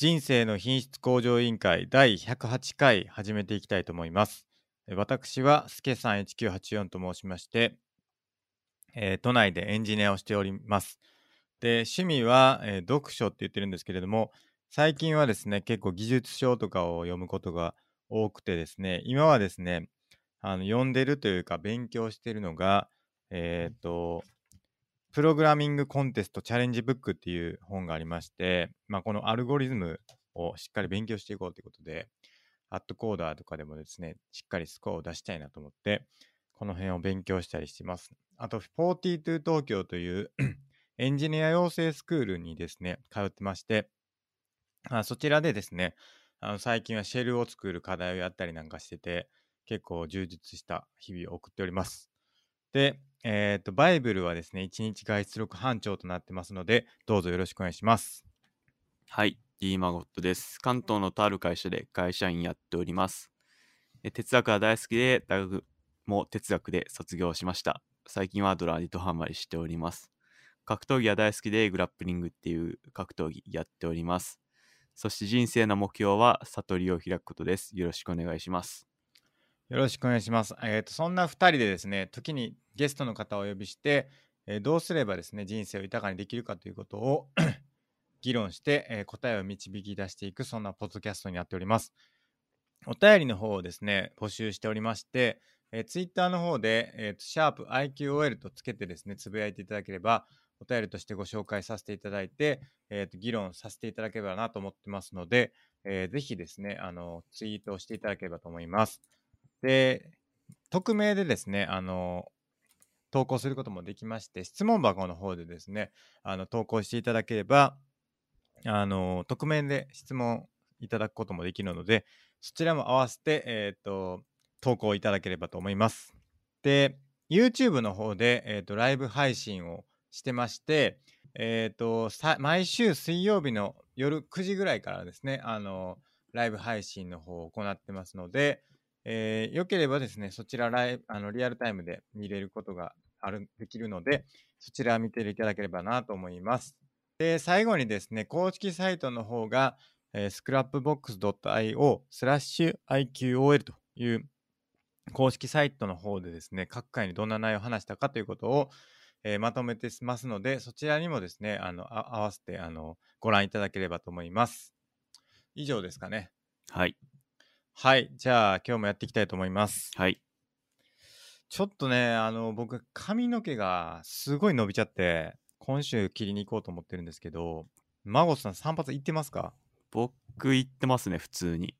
人生の品質向上委員会第108回始めていきたいと思います。私はすけさん1984と申しまして、えー都内でエンジニアをしております。で、趣味は、えー読書って言ってるんですけれども、最近はですね、結構技術書とかを読むことが多くてですね、今はですね、あの読んでるというか勉強してるのが、えっ、と、プログラミングコンテストチャレンジブックっていう本がありまして、まあ、このアルゴリズムをしっかり勉強していこうということで、アットコーダーとかでもですね、しっかりスコアを出したいなと思って、この辺を勉強したりしてます。あと、42東京という エンジニア養成スクールにですね、通ってまして、あそちらでですね、あの最近はシェルを作る課題をやったりなんかしてて、結構充実した日々を送っております。で、えっ、と、バイブルはですね、1日外出力班長となってますので、どうぞよろしくお願いします。はい、D マゴットです。関東のとある会社で会社員やっております。哲学が大好きで、大学も哲学で卒業しました。最近はドラーにとハマりしております。格闘技が大好きで、グラップリングっていう格闘技やっております。そして人生の目標は悟りを開くことです。よろしくお願いします。よろしくお願いします。えっ、と、そんな2人でですね、時にゲストの方をお呼びして、えーどうすればですね、人生を豊かにできるかということを 議論して、えー答えを導き出していく、そんなポッドキャストになっております。お便りの方をですね、募集しておりまして、えー、ツイッターの方で、えーと、シャープ i q o l とつけてですね、つぶやいていただければ、お便りとしてご紹介させていただいて、えーと、議論させていただければなと思ってますので、えーぜひですね、あの、ツイートをしていただければと思います。で、匿名でですね、あの、投稿することもできまして、質問箱の方でですね、あの、投稿していただければ、あの、匿名で質問いただくこともできるので、そちらも合わせて、えっ、と、投稿いただければと思います。で、YouTube の方で、えっ、と、ライブ配信をしてまして、えっ、と、毎週水曜日の夜9時ぐらいからですね、あの、ライブ配信の方を行ってますので、えーよければですね、そちらライあのリアルタイムで見れることがあるできるので、そちら見ていただければなと思います。で、最後にですね、公式サイトの方が、えー、scrapbox.io スラッシュ IQOL という公式サイトの方でですね、各回にどんな内容を話したかということを、えーまとめてますので、そちらにもですね、あのあ合わせてあのご覧いただければと思います。以上ですかね。はい、はい、じゃあ今日もやっていきたいと思います。はい。ちょっとね、あの僕髪の毛がすごい伸びちゃって、今週切りに行こうと思ってるんですけど、孫さん散髪行ってますか？僕言ってますね、普通に。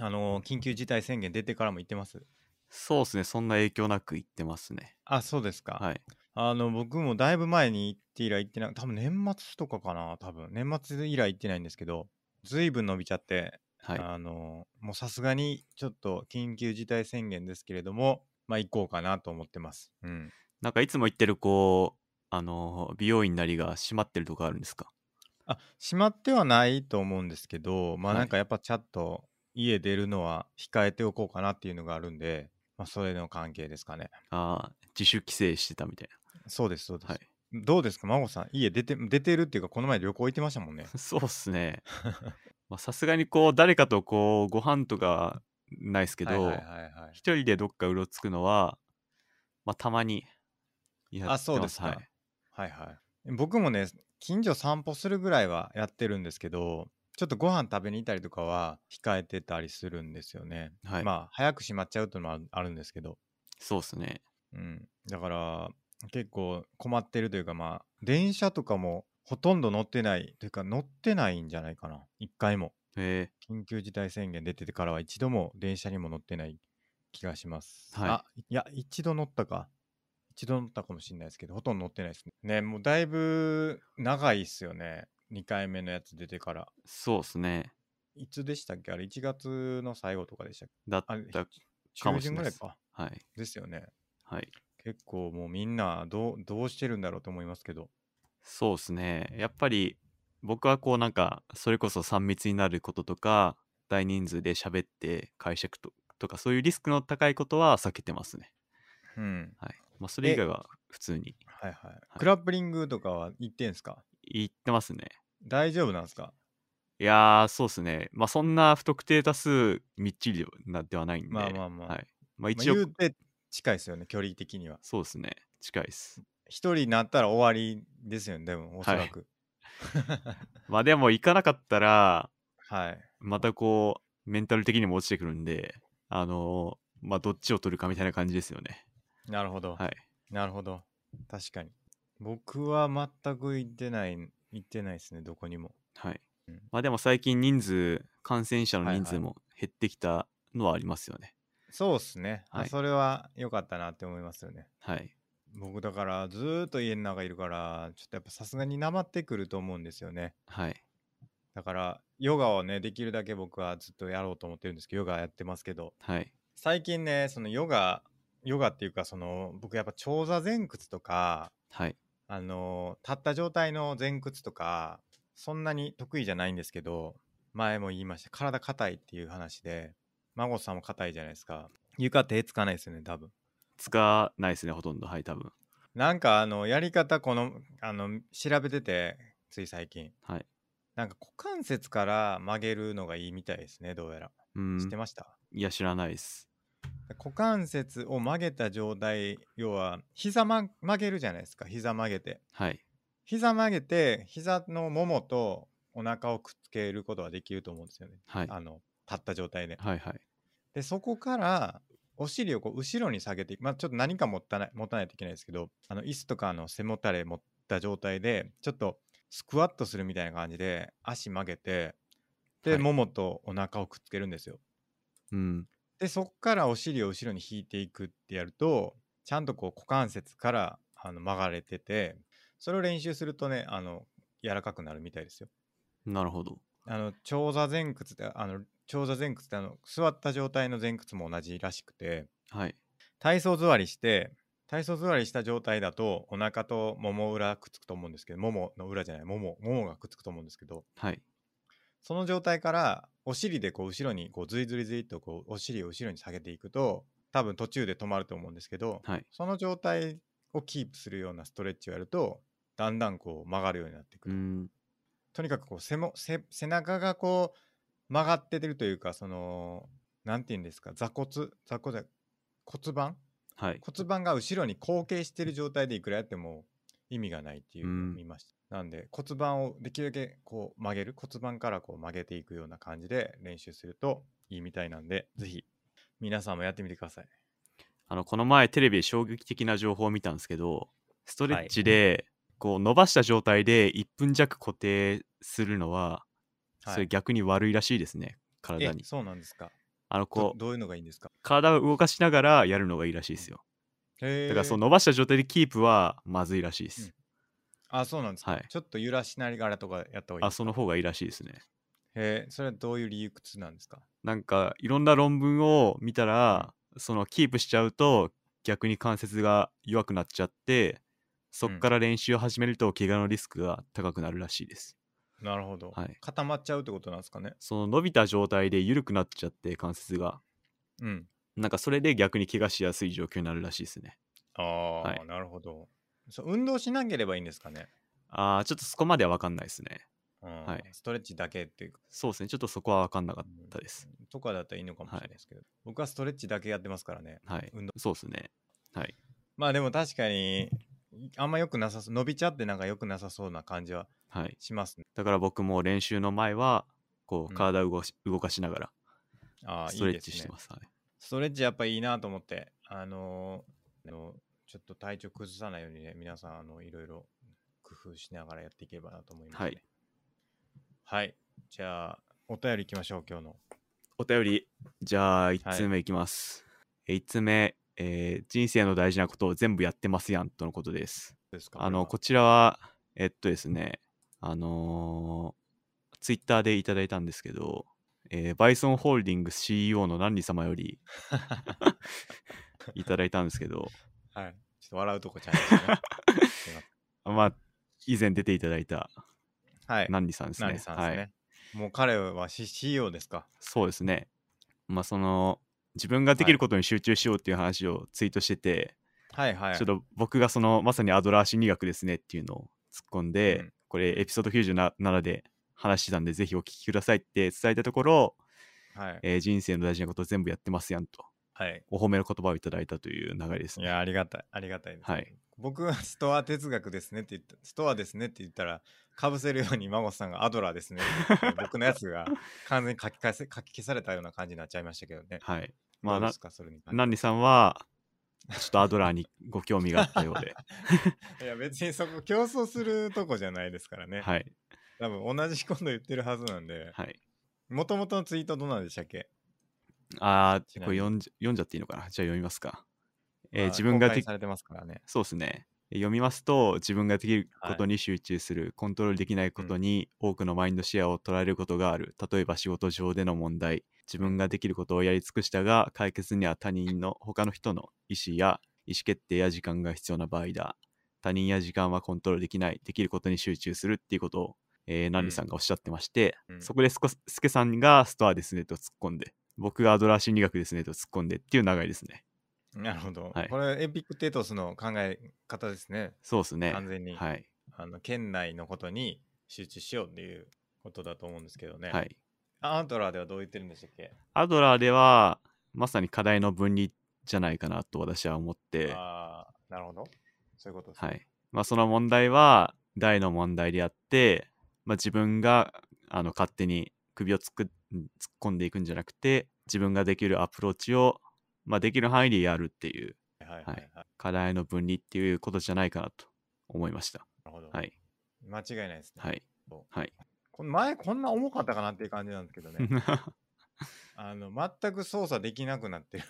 あの緊急事態宣言出てからも行ってます？そうですね、そんな影響なく言ってますね。あ、そうですか。はい。あの僕もだいぶ前に行って以来行ってない、多分年末とかかな、多分年末以来行ってないんですけど、ずいぶん伸びちゃって、はい。あのもうさすがにちょっと緊急事態宣言ですけれども、まあ行こうかなと思ってます。うん。なんかいつも言ってるこう、あの、美容院なりが閉まってるとこあるんですか？あ、閉まってはないと思うんですけど、まあはいなんかやっぱちゃんと家出るのは控えておこうかなっていうのがあるんで、まあそれの関係ですかね。ああ、自主規制してたみたいそうです、そうです。な。はい。どうですか、孫さん。家出て、出てるっていうか、この前旅行行ってましたもんね。そうっすね。まあさすがにこう、誰かとこう、ご飯とかないですけど、はいはいはいはい。一人でどっかうろつくのは、まあたまにやって。あそうですかはい。はいはい。僕もね、近所散歩するぐらいはやってるんですけど、ちょっとご飯食べに行ったりとかは控えてたりするんですよね。はいまあ、早く閉まっちゃうっていうのもあるんですけど、そうっすね。うん。だから、結構困ってるというか、まあ、電車とかもほとんど乗ってない、というか乗ってないんじゃないかな。一回も。へえ緊急事態宣言出ててからは一度も電車にも乗ってない気がします。はいあ、いや、一度乗ったか。一度乗ったかもしれないですけど、ほとんど乗ってないですね。ね、もうだいぶ長いっすよね。2回目のやつ出てから。そうっすね。いつでしたっけ？あれ、1月の最後とかでしたっけ？だった。か中もしれないです旬ぐらいか。はい。ですよね。はい。結構もうみんなどうどうしてるんだろうと思いますけど。そうっすね。やっぱり僕はこうなんかそれこそ3密になることとか大人数で喋って解釈ととかそういうリスクの高いことは避けてますね。うん。はい。まあそれ以外は普通にはいはい。いクラップリングとかは行ってんすか？言ってますね。大丈夫なんすか？いやー、そうですね。まあ、そんな不特定多数みっちりなではないんで。まあまあまあはい。まあ、まあ、一応、言うて近いですよね、距離的には。そうですね。近いです。一人になったら終わりですよね、でも、おそらく。まあ、でも、行かなかったら、はい。またこう、メンタル的にも落ちてくるんで、あのーまあ、どっちを取るかみたいな感じですよね。なるほど。はい。なるほど。確かに。僕は全く行ってない、行ってないですね、どこにも。はいうん。まあ、でも最近人数、感染者のはいはい人数も減ってきたのはありますよね。そうっすね。あはいそれは良かったなって思いますよね。はい。僕だからずーっと家の中いるからちょっとやっぱさすがになまってくると思うんですよねはい。だからヨガをねできるだけ僕はずっとやろうと思ってるんですけどヨガやってますけどはい。最近ねそのヨガヨガっていうかその僕やっぱ長座前屈とかはい。あの立った状態の前屈とかそんなに得意じゃないんですけど前も言いました体硬いっていう話で孫さんも硬いじゃないですか床手つかないですよね多分使わないですね、ほとんど。はい、多分。なんかあのやり方このあの調べててつい最近はい。なんか股関節から曲げるのがいいみたいですねどうやらうん。知ってました、いや、知らないです。股関節を曲げた状態要は膝、ま、曲げるじゃないですか膝曲げてはい。膝曲げて膝のももとお腹をくっつけることができると思うんですよね、はい。あの立った状態ではいはい。でそこからお尻をこう後ろに下げていくまあちょっと何か持たない持たないといけないですけどあの椅子とかの背もたれ持った状態でちょっとスクワットするみたいな感じで足曲げてで、はいももとお腹をくっつけるんですようん。でそこからお尻を後ろに引いていくってやるとちゃんとこう股関節からあの曲がれててそれを練習するとねあの柔らかくなるみたいですよなるほど。あの長座前屈ってあの長座前屈ってあの座った状態の前屈も同じらしくてはい。体操座りして体操座りした状態だとお腹ともも裏くっつくと思うんですけどももの裏じゃないももももがくっつくと思うんですけどはい。その状態からお尻でこう後ろにこうずりずりずとこうお尻を後ろに下げていくと多分途中で止まると思うんですけどはい。その状態をキープするようなストレッチをやるとだんだんこう曲がるようになってくる、うん。とにかくこう背も背背中がこう曲がってるというかそのなんて言うんですか座骨？座骨じゃ骨盤？はい。骨盤が後ろに後傾してる状態でいくらやっても意味がないっていうのをうん。見ました、なんで骨盤をできるだけこう曲げる？骨盤からこう曲げていくような感じで練習するといいみたいなんでぜひ皆さんもやってみてください。あの、この前テレビで衝撃的な情報を見たんですけど、ストレッチで、こう伸ばした状態で1分弱固定するのは、はいそれ逆に悪いらしいですね、え体に。そうなんですか。あの、どこう、どういうのがいいんですか？体を動かしながらやるのがいいらしいですよ。へだから、そのの伸ばした状態でキープはまずいらしいです。うん。あそうなんですか、はい。ちょっと揺らしながらとかやった方がいいあ、その方がいいらしいですね。へえそれはどういう理由屈なんですか？なんか、いろんな論文を見たら、そのキープしちゃうと、逆に関節が弱くなっちゃって、そっから練習を始めると、怪我のリスクが高くなるらしいです。なるほど、はい固まっちゃうってことなんですかね？その伸びた状態で緩くなっちゃって、関節が。うんなんかそれで逆に怪我しやすい状況になるらしいですね。ああ、はいなるほどそう運動しなければいいんですかね、あー、ちょっとそこまでは分かんないですね。うんはいストレッチだけっていうかそうですね。ちょっとそこは分かんなかったです。うんとかだったらいいのかもしれないですけど、僕はストレッチだけやってますからねはい運動。そうですね。はい。まあでも確かにあんま良くなさそう伸びちゃってなんか良くなさそうな感じははい。しますね。だから僕も練習の前は、こうん。う、体を動かし,、動かしながら、ストレッチしてます。はい。ストレッチやっぱいいなと思ってあのーちょっと体調崩さないようにね皆さんあのいろいろ工夫しながらやっていければなと思います、ね、はい。はい。じゃあお便りいきましょう今日の。お便り、じゃあ、1通目いきます。え1つ目、えー人生の大事なことを全部やってますやんとのことです。ですか？あの、ここちらは、えっとですね、あのー、ツイッターでいただいたんですけど、えーバイソンホールディングス CEO のナンリ様より いただいたんですけど、れははいちょっと笑うとこちゃいますい まあ、以前出ていただいたはいナンリさんですね。はい。もう彼は CEO ですか？そうですね。まあ、その、自分ができることに集中しようっていう話をツイートしてて、はいはいちょっと僕がそのまさにアドラー心理学ですねっていうのを突っ込んで、うんこれエピソード97で話してたんで、ぜひお聞きくださいって伝えたところ、はい。えー人生の大事なこと全部やってますやんと、はい。お褒めの言葉をいただいたという流れですね。いや、ありがたい。ありがたいです。はい。僕はストア哲学ですねって言った、ストアですねって言ったら、かぶせるように孫さんがアドラーですね 僕のやつが完全に書き換えせ書き消されたような感じになっちゃいましたけどね。はい。まあ、などうですか、それにンニさんは、ちょっとアドラーにご興味があったようで、いや、別にそこ競争するとこじゃないですからね。はい。多分同じこと言ってるはずなんで、はい。もともとのツイートどうなんでしたっけ？あー、ちなみにこれ読んじ読んじゃっていいのかな？じゃあ読みますか。えーまあ自分ができ公開されてますからね。そうですね。読みますと、自分ができることはに集中する、コントロールできないことに多くのマインドシェアを取られることがある。例えば仕事上での問題、自分ができることをやり尽くしたが、解決には他人の、他の人の意思や意思決定や時間が必要な場合だ。他人や時間はコントロールできない、できることに集中するっていうことを、えー、ナンリさんがおっしゃってまして、うん。そこでスケさんがストアですねと突っ込んで、僕がアドラー心理学ですねと突っ込んでっていう流れですね。なるほど。はいこれ、エピクテトスの考え方ですね。そうですね。完全に、はい。あの県内のことに集中しようっていうことだと思うんですけどね。はい。アントラーではどう言ってるんでしたっけ？アドラーでは、まさに課題の分離じゃないかなと私は思って、ああ、なるほど。そういうことですね。はい。まあ、その問題は大の問題であって、まあ、自分があの勝手に首を突っく突っ込んでいくんじゃなくて、自分ができるアプローチを、まあ、できる範囲でやるっていうはいはいはい。な課題の分離っていうことじゃないかなと思いました。るほど。はい。間違いないですね。はい。はい。この前こんな重かったかなっていう感じなんですけどね。あの全く操作できなくなってる。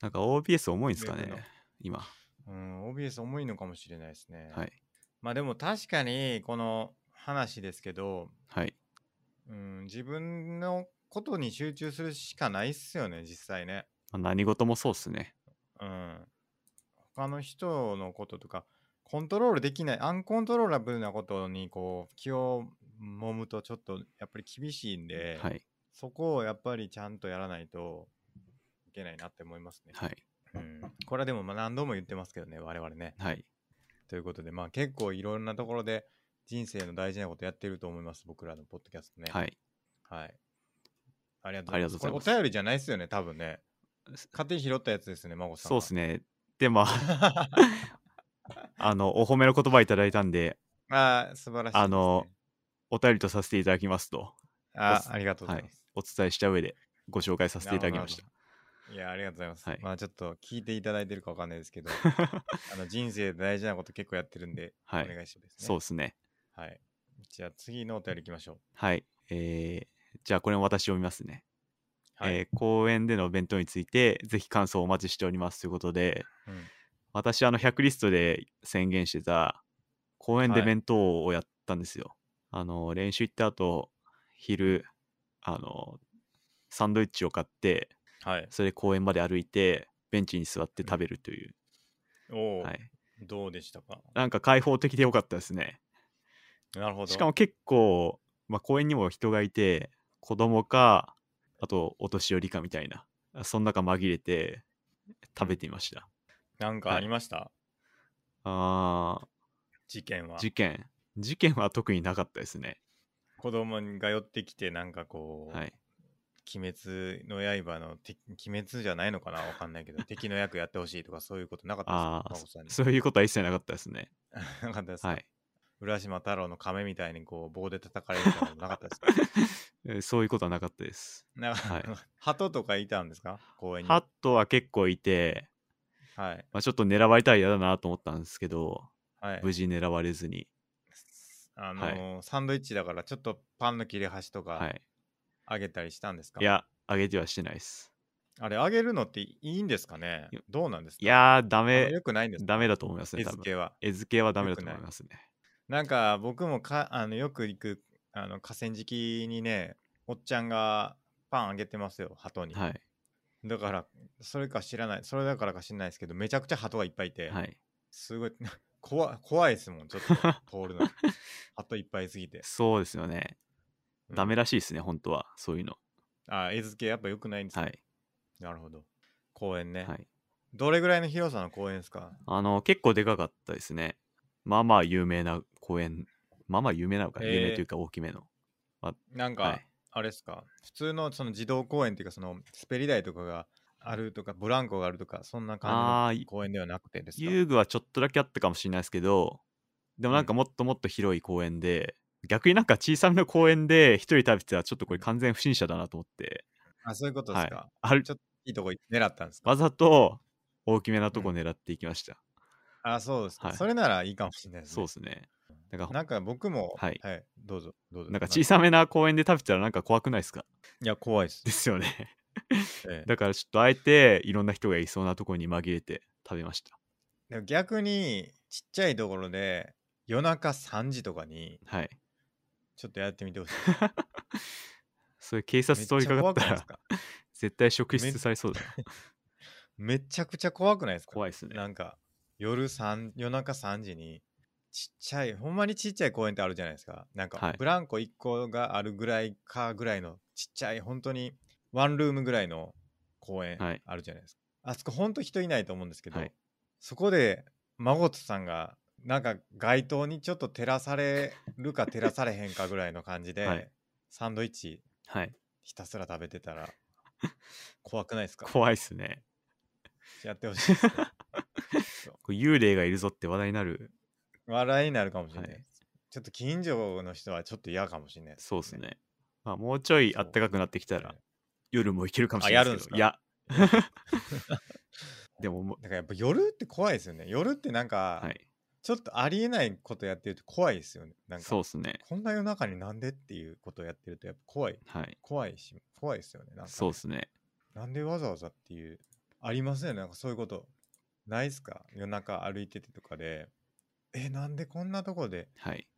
なんか OBS 重いんですかね、今。うん、OBS 重いのかもしれないですね。はい。まあでも確かにこの話ですけど、はい。うん、自分のことに集中するしかないっすよね、実際ね。まあ、何事もそうっすね。うん。他の人のこととか、コントロールできない、アンコントローラブルなことにこう気を揉むとちょっとやっぱり厳しいんで、はい。そこをやっぱりちゃんとやらないといけないなって思いますね。はい。うん、これはでもまあ何度も言ってますけどね、我々ね。はい。ということで、まあ結構いろんなところで人生の大事なことやってると思います、僕らのポッドキャストね。はい。はい。ありがとうございます。これお便りじゃないですよね、多分ね。勝手に拾ったやつですね、孫さんは。そうですね。で、まあ、あの、お褒めの言葉いただいたんで、ああ、素晴らしいね。あのお便りとさせていただきますと、あありがとうございます。お伝えした上でご紹介させていただきました。いや、ありがとうございます。はいまあちょっと聞いていただいてるかわかんないですけど、あの人生で大事なこと結構やってるんで、はいお願いしますね。そうですね。はい。じゃあ次のお便り行きましょはい。えー、じゃあこれも私読みますね。う。はい。えー公演での弁当について、ぜひ感想をお待ちしておりますということで、うん私、あの、100リストで宣言してた、公演ではい弁当をやったんですよ。あの、練習行った後、昼、あの、サンドイッチを買って、はい。それで公園まで歩いて、ベンチに座って食べるという。おお、はい。どうでしたか？なんか開放的でよかったですね。なるほど。しかも結構、まあ、公園にも人がいて、子供か、あとお年寄りかみたいな、その中紛れて食べていました。なんかありました、あ事件はー、。事件。事件は特になかったですね。子供が寄ってきて、なんかこう、はい。鬼滅の刃の敵、鬼滅じゃないのかな？わかんないけど、敵の役やってほしいとかそういうことなかったあですか？あ、そういうことは一切なかったですね。なかったですか、はい。浦島太郎の亀みたいにこう棒で叩かれるとかなかったですか？えーそういうことはなかったです。なんか、はい 鳩とかいたんですか？公園に。ハットは結構いて、はい。まあ、ちょっと狙われたら嫌だなと思ったんですけど、はい。無事狙われずに。あのーサンドイッチだからちょっとパンの切れ端とかはい。あげたりしたんですか、いや、あげてはしてないです。あれあげるのっていいんですかね？どうなんですか？いやー、ダメ、よくないんですか？ダメだと思いますね、多分。絵付けは。絵付けはダメだと思いますね。なんか僕もかあのよく行くあの河川敷にね、おっちゃんがパンあげてますよ、鳩に。はい。だから、それか知らない、それだからか知らないですけど、めちゃくちゃ鳩がいっぱいいて、はい。すごい怖い怖いですもん、ちょっと 通るの。鳩いっぱいすぎて。そうですよね。うんダメらしいですね、本当は。そういうの。あ、絵付けやっぱ良くないんですか、はい。なるほど。公園ね、はい。どれぐらいの広さの公園ですか？あの、結構でかかったですね。まあまあ有名な公園。まあまあ有名なのか、えー。有名というか大きめの。なんか、はい。あれですか？普通のその児童公園っていうかその滑り台とかがあるとかブランコがあるとかそんなあ感ーじの公園ではなくてですか？遊具はちょっとだけあったかもしれないですけど、でもなんかもっともっと広い公園で、逆になんか小さめの公園で一人食べてたらちょっとこれ完全不審者だなと思って、あそういうことですか、はい。ある。ちょっといいとこ狙ったんですか？わざと大きめなとこ狙っていきました。あそうですか、はいそれならいいかもしれないですねそうですね。なんかなんか僕もはいどうぞどうぞなんか小さめな公園で食べてたらなんか怖くないですか？いや怖いですで、すよね。ええ だからちょっとあえていろんな人がいそうなところに紛れて食べました。でも逆にちっちゃいところで夜中3時とかにはい。ちょっとやってみてほしい それ警察通りかかっないですか？絶対職質されそうだな。めちゃくちゃ怖くないですか？怖いですね。なんか夜3夜中3時にちっちゃいほんまにちっちゃい公園ってあるじゃないですか。なんかはい。ブランコ1個があるぐらいかぐらいのちっちゃい本当にワンルームぐらいの公園はい。あるじゃないですか、あそこほんと人いないと思うんですけど、はい。そこで孫とさんがなんか街灯にちょっと照らされるか照らされへんかぐらいの感じで、はい。サンドイッチはい。ひたすら食べてたら怖くないですか？怖いっすね。やってほしいですこれ幽霊がいるぞって話題になる。笑いになるかもしれない、はいちょっと近所の人はちょっと嫌かもしれないそうですね。まあ、もうちょいそうあったかくなってきたらね夜も行けるかもしれないですけど。いあや。でももだからやっぱ夜って怖いですよね夜ってなんか、はい。ちょっとありえないことやってると怖いですよねなんかそうですね。こんな夜中になんでっていうことをやってるとやっぱ怖いはい。怖いし怖いですよねなんかねそうですね。なんでわざわざっていうありますよねなんかそういうことないっすか？夜中歩いててとかでえなんでこんなとこではい。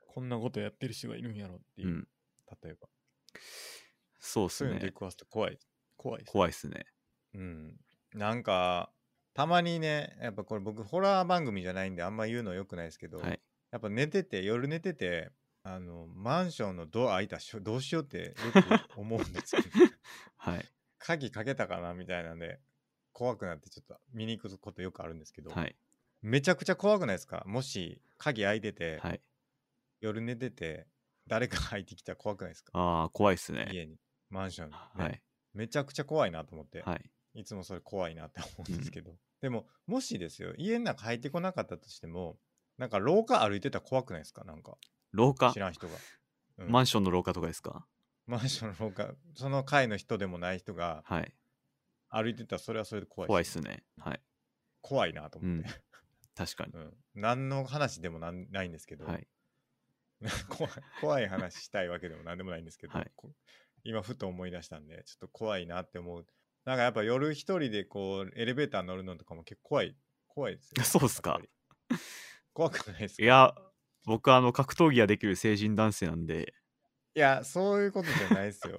こんなことやってる人がいるんやろっていう、うん。例えばそうですねそういうの出。くわすと怖い怖いです怖いっすね。うんなんかたまにねやっぱこれ僕ホラー番組じゃないんであんま言うのよくないですけど、はい。やっぱ寝てて夜寝ててあのマンションのドア開いたらしょどうしようってよく思うんですよ、ね、はい。鍵かけたかなみたいなんで怖くなってちょっと見に行くことよくあるんですけど、はい。めちゃくちゃ怖くないですか？もし鍵開いてて、はい。夜寝てて誰か入ってきたら怖くないですか？ああ、怖いっすね。家にマンションに、ねはい。めちゃくちゃ怖いなと思って、はい。いつもそれ怖いなって思うんですけど、でももしですよ家の中入ってこなかったとしてもなんか廊下歩いてたら怖くないですか？なんか廊下？知らん人が、うんマンションの廊下とかですか？マンションの廊下その階の人でもない人がはい。歩いてたらそれはそれで怖い怖いっすね。はい。怖いなとうん思って、。確かに。うん。何の話でもなんないんですけど、はい。怖い怖い話したいわけでも何でもないんですけど、はい。こ今ふと思い出したんでちょっと怖いなって思う。なんかやっぱ夜一人でこうエレベーター乗るのとかも結構怖い怖いですよ そうっすか。やっぱり。怖くないですか？いや、僕あの、格闘技ができる成人男性なんで、いやそういうことじゃないですよ。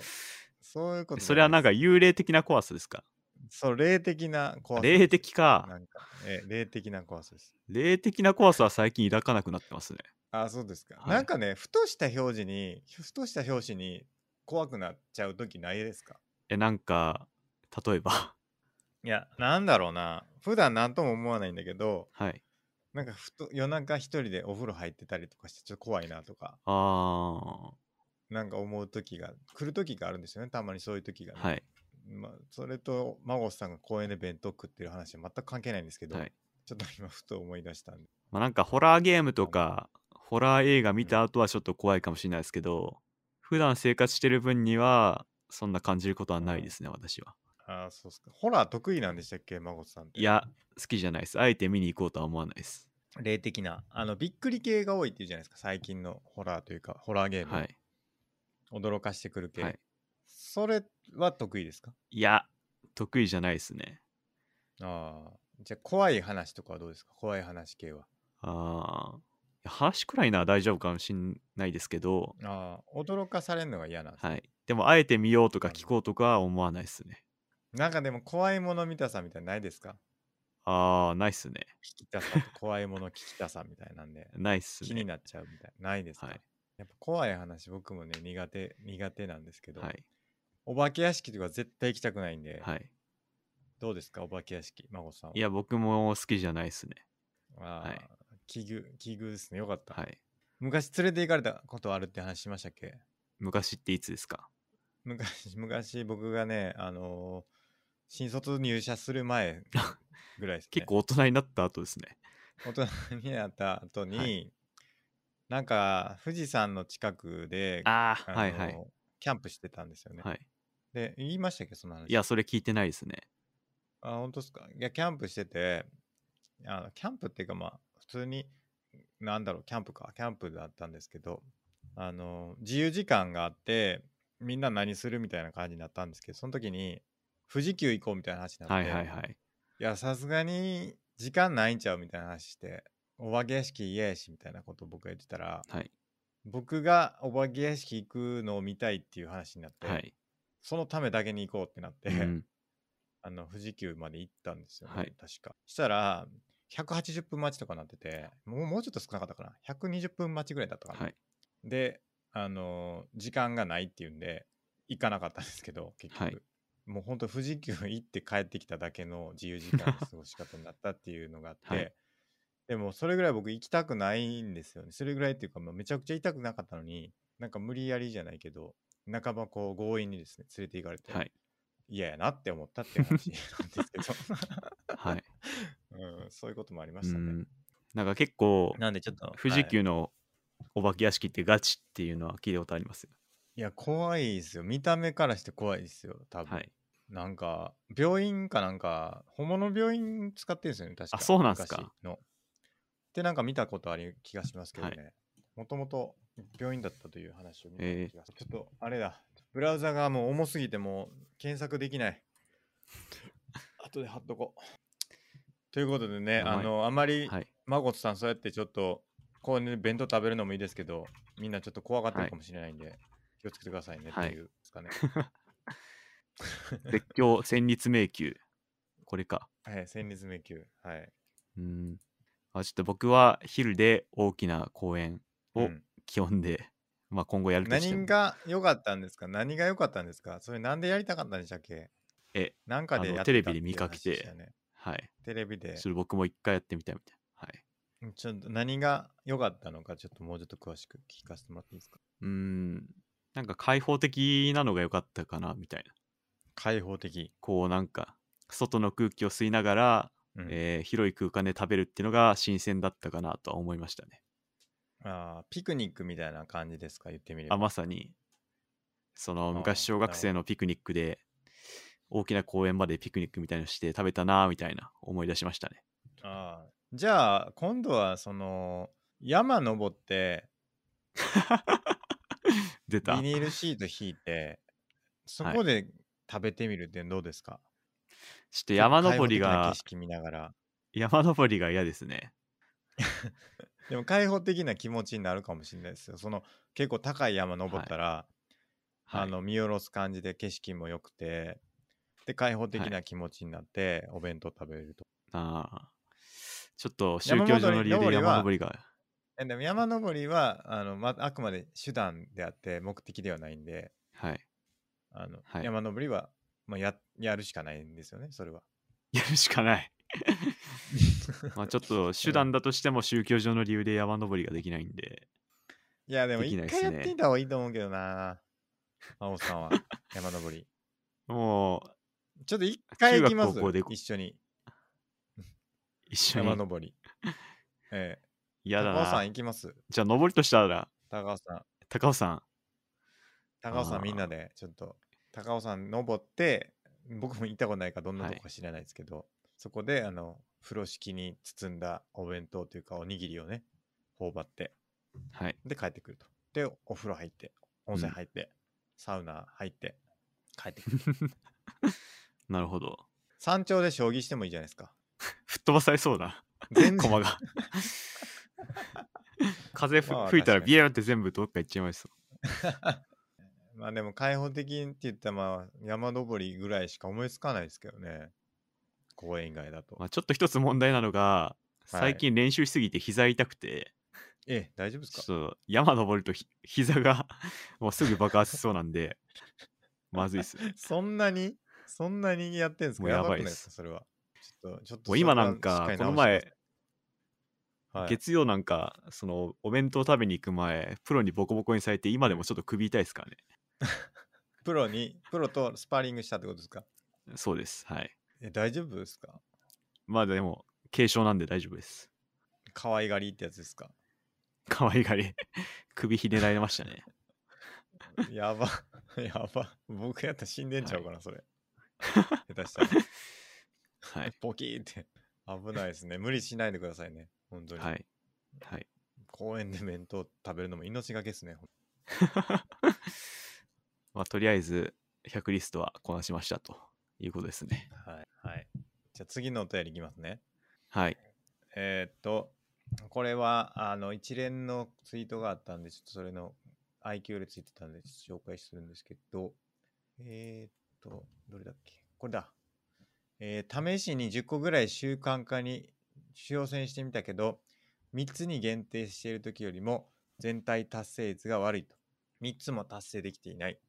そういうことじゃないです。それはなんか幽霊的な怖さですか？そう霊的な怖さ霊的か。な。んか、え霊的な怖さです。霊的な怖さは最近抱かなくなってますね。あそうですか、はい。なんかねふとした表示にふとした表紙に怖くなっちゃう時ないですか？え、なんか、例えば、いやなんだろうな。普段何とも思わないんだけどはい。なんかふと夜中一人でお風呂入ってたりとかしてちょっと怖いなとか。あなんか思う時が来る時があるんですよね。たまにそういう時がー、ね、はい。まあ、それと孫さんが公園で弁当食ってる話は全く関係ないんですけど、はい。ちょっと今ふと思い出したんでまあ、なんかホラーゲームとか、ホラー映画見た後はちょっと怖いかもしれないですけど、普段生活してる分には、そんな感じることはないですね、私は。ああそうっすかホラー得意なんでしたっけ？孫さんっていや、好きじゃないです。あえて見に行こうとは思わないです。霊的なあのびっくり系が多いっていうじゃないですか最近のホラーというかホラーゲーム、はい。驚かしてくる系、はい。それは得意ですか？いや、得意じゃないですね。ああじゃあ怖い話とかはどうですか？怖い話系はあーいや話くらいなら大丈夫かもしんないですけど、ああ驚かされるのが嫌なんです、はい。でも、あえて見ようとか聞こうとかは思わないですね。なんかでも怖いもの見たさみたいなのないですか？あー、ないっすね。聞きたさと怖いもの聞きたさみたいなんでないっすね。気になっちゃうみたいなないですか、はい。やっぱ怖い話僕もね苦手苦手なんですけど、はい。お化け屋敷とか絶対行きたくないんで、はい。どうですかお化け屋敷孫さんはいや、僕も好きじゃないっすね。あーはい奇遇奇遇ですねよかった、はい。昔連れて行かれたことあるって話しましたっけ？昔っていつですか？昔、昔僕がね、あのー新卒入社する前ぐらいですね。結構大人になった後ですね。大人になった後に、はいなんか富士山の近くで、ああ、はいはい。キャンプしてたんですよね。はい。で、言いましたっけ、その話。いや、それ聞いてないですね。あ、本当ですか。いや、キャンプしてて、あのキャンプっていうか、まあ、普通に、なんだろう、キャンプか、キャンプだったんですけど、あの、自由時間があって、みんな何するみたいな感じになったんですけど、その時に、富士急行こうみたいな話になって、はいはいはい。いや、さすがに時間ないんちゃうみたいな話して、お化け屋敷嫌やしみたいなことを僕が言ってたら、はい。僕がお化け屋敷行くのを見たいっていう話になって、はい。そのためだけに行こうってなって、うん、あの富士急まで行ったんですよね、はい確か。したら、180分待ちとかなってて、もうもうちょっと少なかったかな？120分待ちぐらいだったかな。はい。で、あのー時間がないっていうんで、行かなかったんですけど、結局。はいもう本当富士急行って帰ってきただけの自由時間の過ごし方になったっていうのがあって、はいでもそれぐらい僕行きたくないんですよね。それぐらいっていうか、まあ、めちゃくちゃ痛くなかったのに、なんか無理やりじゃないけど、半ばこう強引にですね、連れて行かれて、はい。嫌やなって思ったっていう話なんですけど、はい。うん、そういうこともありまうしたね。ん。なんか結構、なんでちょっと、富士はい急のお化け屋敷ってガチっていうのは聞いたことありますよ。いや、怖いですよ。見た目からして怖いですよ、多分。はい。なんか、病院かなんか、本物の病院使ってるんですよね、確かあそうなんすか昔の。で、なんか見たことある気がしますけどね。もともと病院だったという話を見たえー気がする。ちょっと、あれだ。ブラウザがもう重すぎて、もう検索できない。後で貼っとこう。ということでね、あの、あまり、はい。マゴトさん、そうやってちょっと、こうね、弁当食べるのもいいですけど、みんなちょっと怖がってるかもしれないんで、気をつけてくださいねってはいいうですかね。絶叫戦慄迷宮。これか。はい、戦慄迷宮。はい。うん。あちょっと僕は昼で大きな公園をうん基本で、まあ今後やるとしても。何が良かったんですか？何が良かったんですか？それなんでやりたかったんでしたっけ？え、なんかでやっテレビで見かけてねはい。テレビでそれ僕も一回やってみたいみたいな。はい。ちょっと何が良かったのかちょっともうちょっと詳しく聞かせてもらっていいですか？うーん。なんか開放的なのが良かったかなみたいな。開放的、こうなんか、外の空気を吸いながら、うんえー広い空間で食べるっていうのが新鮮だったかなとは思いましたね。あーピクニックみたいな感じですか？言ってみれば。あ、まさに、その昔小学生のピクニックで、大きな公園までピクニックみたいのして食べたなみたいな思い出しましたね。あーじゃあ今度はその山登って 出た。ビニールシート引いてそこで食べてみるってどうですか、ちょっと山登りが景、色見ながら。山登りが嫌ですね。でも開放的な気持ちになるかもしれないですよ。その結構高い山登ったら、はい、あの見下ろす感じで景色も良くて、で開放的な気持ちになってお弁当食べれると。あーちょっと宗教上の理由で山登りが、えでも山登りはあの、ま、あくまで手段であって目的ではないんで、はい。あのはい山登りは、まあ、ややるしかないんですよね、それは。やるしかない。まあちょっと手段だとしても宗教上の理由で山登りができないんで、いや、でも一回やってみた方がいいと思うけどな、真央さんは。山登り。もうちょっと一回行きます？一緒に。一緒に。山登り。ええ。嫌だ高尾さんな。行きます？じゃあ登りとしたら、高尾さん。高尾さん、高尾さんみんなで。ちょっと高尾山登って僕も行ったことないからどんなとはいこか知らないですけど、そこであの風呂敷に包んだお弁当というかおにぎりをね頬張ってはい。で帰ってくるとでお風呂入って温泉入って、サウナ入って帰ってくる なるほど。山頂で将棋してもいいじゃないですか吹っ飛ばされそうだ。全然駒が。風ふまあ吹いたら確かにビヤーって全部どっか行っちゃいました。まあでも開放的って言ったらまあ山登りぐらいしか思いつかないですけどね公園以外だと、まあ、ちょっと一つ問題なのが、最近練習しすぎて膝痛くて、え大丈夫ですか？ちょっと山登るとひ膝が もうすぐ爆発しそうなんで、まずいっす。そんなに？そんなにやってんすか？もうやばいですか？それは。ちょっと、ちょっともう今なんかこの前はい、月曜なんかそのお弁当食べに行く前プロにボコボコにされて今でもちょっと首痛いですからね。プロに、プロとスパーリングしたってことですか？そうです。はいえ、大丈夫ですか？まあでも軽症なんで大丈夫です可愛がりってやつですか？可愛がり 首ひねられましたね やば、やば。僕やったら死んでんちゃうかな、それ。下手したら。はいポキーって。危ないですね。無理しないでくださいね。本当に。はいはい公園で弁当食べるのも命がけですね。まあとりあえず100リストはこなしましたということですねはい。はい。じゃあ次のお便りいきますね。はいえーっと、これは、あの、一連のツイートがあったんで、ちょっとそれの IQ でついてたんで、紹介するんですけど、えーっと、どれだっけ？これだ。えー試しに10個ぐらい習慣化に挑戦してみたけど、3つに限定している時よりも全体達成率が悪いと。3つも達成できていない。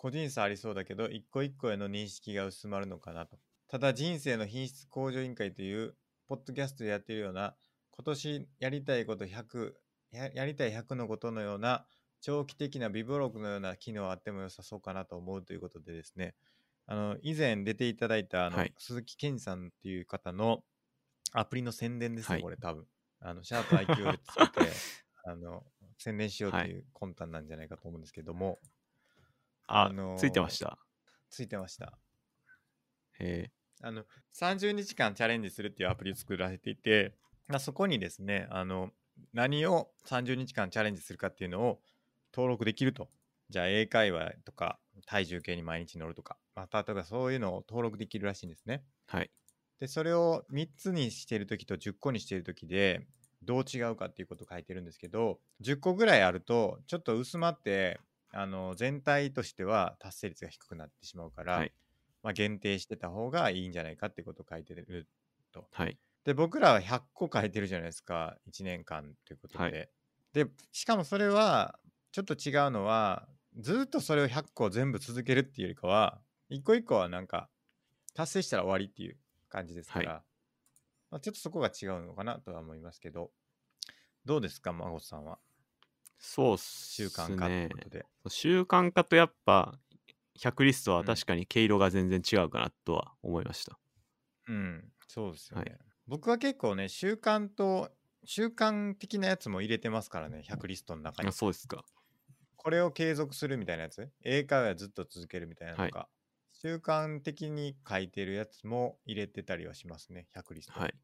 個人差ありそうだけど、一個一個への認識が薄まるのかなと。ただ人生の品質向上委員会というポッドキャストでやっているような今年やりたいこと100ややりたい100のことのような長期的な微ブログのような機能あっても良さそうかなと思うということでですね。あの以前出ていただいたあの、はい。鈴木健二さんっていう方のアプリの宣伝ですね、はい。これ多分。あのシャープ IQ をつけて あの宣伝しようとはい。いう魂胆なんじゃないかと思うんですけども、あ、あのーついてました。ついてました。へあの30日間チャレンジするっていうアプリを作らせていて、まあ、そこにですねあの何を30日間チャレンジするかっていうのを登録できると。じゃあ英会話とか体重計に毎日乗るとか、まあ、例えばそういうのを登録できるらしいんですね。はい。でそれを3つにしてる時と10個にしてる時でどう違うかっていうことを書いてるんですけど10個ぐらいあるとちょっと薄まってあの全体としては達成率が低くなってしまうから、はい。まあ、限定してた方がいいんじゃないかってことを書いてると。はい。で僕らは100個書いてるじゃないですか1年間ということで。はい。でしかもそれはちょっと違うのはずっとそれを100個全部続けるっていうよりかは一個一個はなんか達成したら終わりっていう感じですから、はまあ、ちょっとそこが違うのかなとは思いますけど。どうですか孫さんは？そうっす習慣化といね。うことで。習慣化とやっぱ100リストは確かに毛色が全然違うかなとは思いました、うん、そうですよね。はい。僕は結構ね、習慣と、習慣的なやつも入れてますからね、100リストの中に。あ。そうですか。これを継続するみたいなやつ、英会話ずっと続けるみたいなのとか、習慣的に書いてるやつも入れてたりはしますね、100リスト。はい。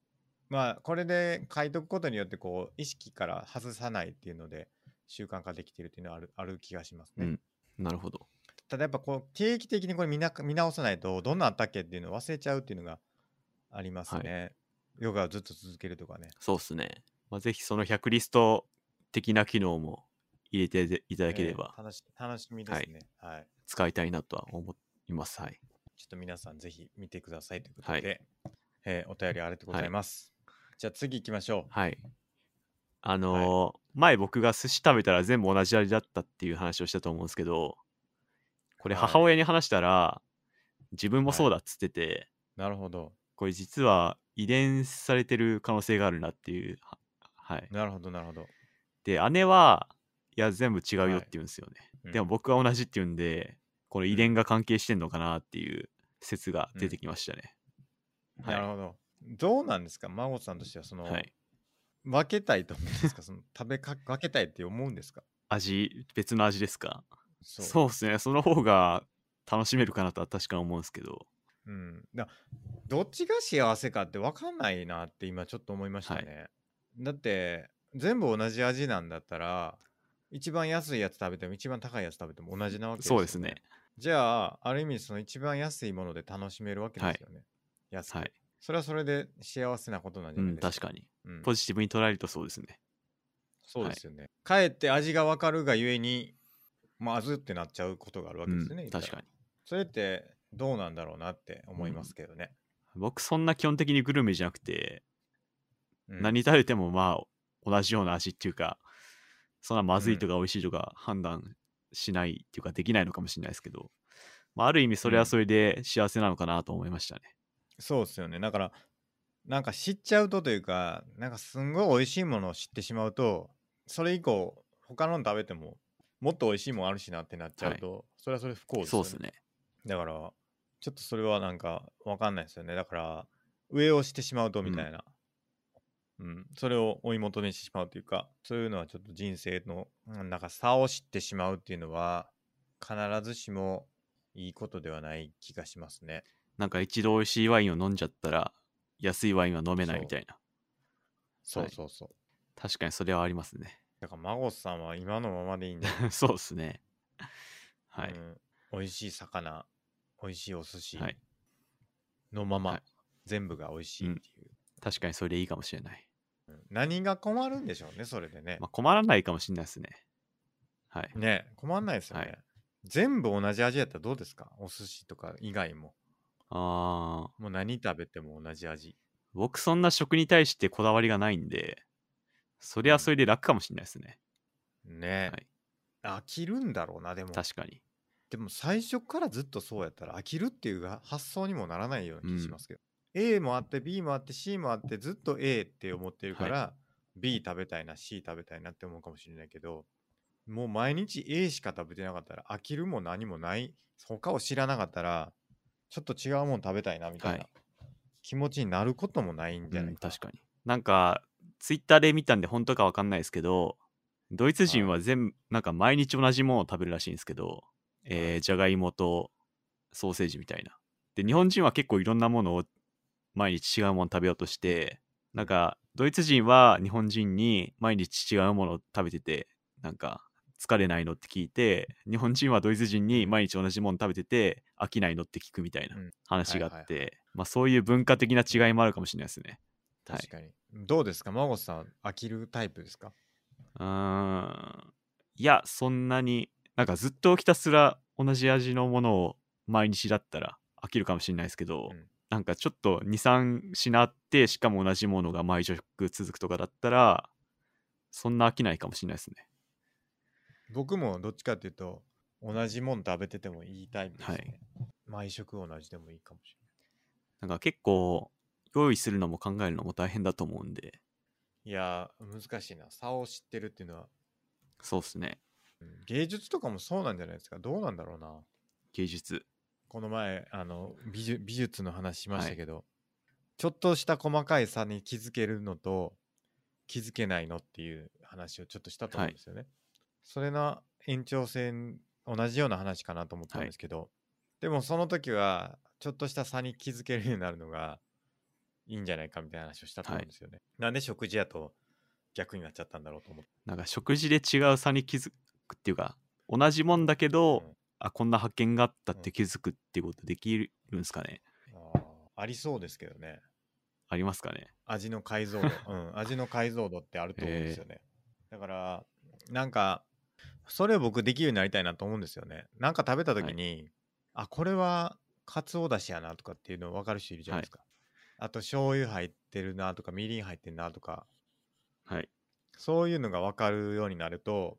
まあ、これで書いとくことによって、こう、意識から外さないっていうので、習慣化できてるっていうのはあるある気がしますね。うん。なるほど。ただやっぱこう定期的にこれ見な見直さないとどんなんあったっけっていうのを忘れちゃうっていうのがありますね。ヨガをずっと続けるとかね。そうっすね、まあ、ぜひその100リスト的な機能も入れていただければ。えー楽し楽しみですね、はい。使いたいなとは思います。はい。ちょっと皆さんぜひ見てくださいということで、えーお便りありがとうございます。じゃあ次行きましょう。はいあのー前僕が寿司食べたら全部同じ味だったっていう話をしたと思うんですけどこれはい。母親に話したら、自分もそうだっつってて、なるほど。これ実は遺伝されてる可能性があるなっていうははい。なるほど、なるほど。で姉はいや全部違うよはい。って言うんですよね、うん。でも僕は同じって言うんでこの遺伝が関係してんのかなっていう説が出てきましたね、はい。なるほど。どうなんですか？孫さんとしてはその、はい分けたいと思うんですか？その食べか分けたいって思うんですか？味別の味ですか？そそうですね。その方が楽しめるかなとは確か思うんですけど。うん、だどっちが幸せかって分かんないなって今ちょっと思いましたね、だって全部同じ味なんだったら一番安いやつ食べても一番高いやつ食べても同じなわけですよ、そうですね。じゃあある意味その一番安いもので楽しめるわけですよね、安く、はいそれはそれで幸せなことなんじうんゃないですか、確かに。うん。ポジティブに捉えるとそうですね。そうですよね、かえって味が分かるがゆえにまずってなっちゃうことがあるわけですよね、うん、確かに。それってどうなんだろうなって思いますけどね、僕そんな基本的にグルメじゃなくて、うん。何食べてもまあ同じような味っていうかそんなまずいとか美味しいとか判断しないっていうかできないのかもしれないですけど、まあ、ある意味それはそれで幸せなのかなと思いましたね、そうですよね。だから、なんか知っちゃうとというかなんかすんごい美味しいものを知ってしまうとそれ以降他のの食べてももっと美味しいもんあるしなってなっちゃうと、それはそれ不幸ですよねそうですね。だからちょっとそれはなんかわかんないですよね。だから上をしてしまうとみたいな、うん。それを追い求めてしまうというかそういうのはちょっと人生のうんなんか差を知ってしまうっていうのは必ずしもいいことではない気がしますねなんか一度美味しいワインを飲んじゃったら、安いワインは飲めないみたいな。そうそうそう、確かにそれはありますね。だから孫さんは今のままでいいんだ。よ、そうですね。はい。うん、美味しい魚美味しいお寿司はい。のまま、はい。全部が美味しいっていう、確かにそれでいいかもしれない。うん。何が困るんでしょうねそれでね、まあ、困らないかもしれないですね。はい。ね困んないですよね、はい。全部同じ味やったらどうですか？お寿司とか以外もあー。もう何食べても同じ味。僕そんな食に対してこだわりがないんで、それはそれで楽かもしれないですね。ね、飽きるんだろうなでも。確かに。でも最初からずっとそうやったら飽きるっていうが発想にもならないような気しますけど、A もあって B もあって C もあってずっと A って思ってるから、B 食べたいな C 食べたいなって思うかもしれないけどもう毎日 A しか食べてなかったら飽きるも何もない他を知らなかったらちょっと違うもん食べたいなみたいな、はい気持ちになることもないんじゃう、なんいか、確かに。なんか、ツイッターで見たんで本当かわかんないですけど、ドイツ人は全部、なんか毎日同じものを食べるらしいんですけど、えー、じゃがいもとソーセージみたいな。で、日本人は結構いろんなものを毎日違うもの食べようとして、なんか、ドイツ人は日本人に毎日違うものを食べてて、なんか、疲れないの？って聞いて、日本人はドイツ人に毎日同じもの食べてて、飽きないの？って聞くみたいなうん。話があって、そういう文化的な違いもあるかもしれないですね。はい。確かに、どうですか？孫さん飽きるタイプですか？うーん。いや、そんなに、なんかずっとひたすら同じ味のものを毎日だったら飽きるかもしれないですけど、うん。なんかちょっと2、3品あって、しかも同じものが毎食続くとかだったら、そんな飽きないかもしれないですね。僕もどっちかっていうと同じもん食べててもいいタイプですね、毎食同じでもいいかもしなんか結構、用意するのも考えるのも大変だと思うんで、れないいやー難しいな。差を知ってるっていうのは、そうっすね。うん。芸術とかもそうなんじゃないですか。どうなんだろうな。芸術。この前あの美術美術の話しましたけど、ちょっとした細かい差に気づけるのと気づけないのっていう話をちょっとしたと思うんですよね、それの延長線同じような話かなと思ったんですけど、でもその時はちょっとした差に気づけるようになるのがいいんじゃないかみたいな話をしたと思うんですよね、なんで食事やと逆になっちゃったんだろうと思って。なんか食事で違う差に気づくっていうか、同じもんだけど、うん。あ、こんな発見があったって気づくっていうことできるんですかね。あーありそうですけどね。ありますかね。味の解像度、うん、味の解像度ってあると思うんですよね。だから、なんか、それを僕できるようになりたいなと思うんですよね。なんか食べた時に、あ、これはかつおだしやなとかっていうの分かる人いるじゃないですか。あと、醤油入ってるなとか、みりん入ってるなとか、はい。そういうのが分かるようになると、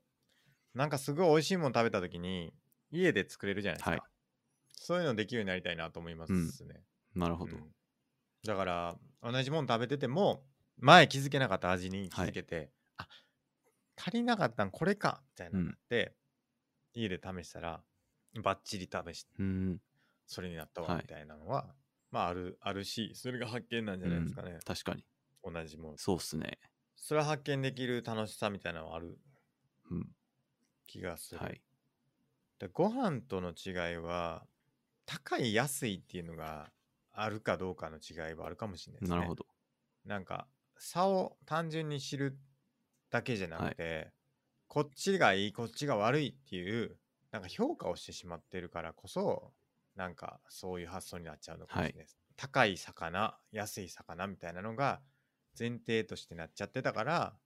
なんかすごい美味しいもの食べた時に、家で作れるじゃないですか。はいそういうのできるようになりたいなと思いますね。なるほど。うんだから同じもの食べてても前気づけなかった味に気づけて、あ足りなかったんこれかみたいなって、家で試したらバッチリ試してうん。それになったはいわみたいなのは、まああるあるしそれが発見なんじゃないですかねうん、確かに。同じものそうっすね。それは発見できる楽しさみたいなのはあるうん。気がする、はい。でご飯との違いは高い安いっていうのがあるかどうかの違いはあるかもしれないですねなるほど。なんか差を単純に知るだけじゃなくて、こっちがいいこっちが悪いっていうなんか評価をしてしまってるからこそなんかそういう発想になっちゃうのかもしれないです、高い魚安い魚みたいなのが前提としてなっちゃってたから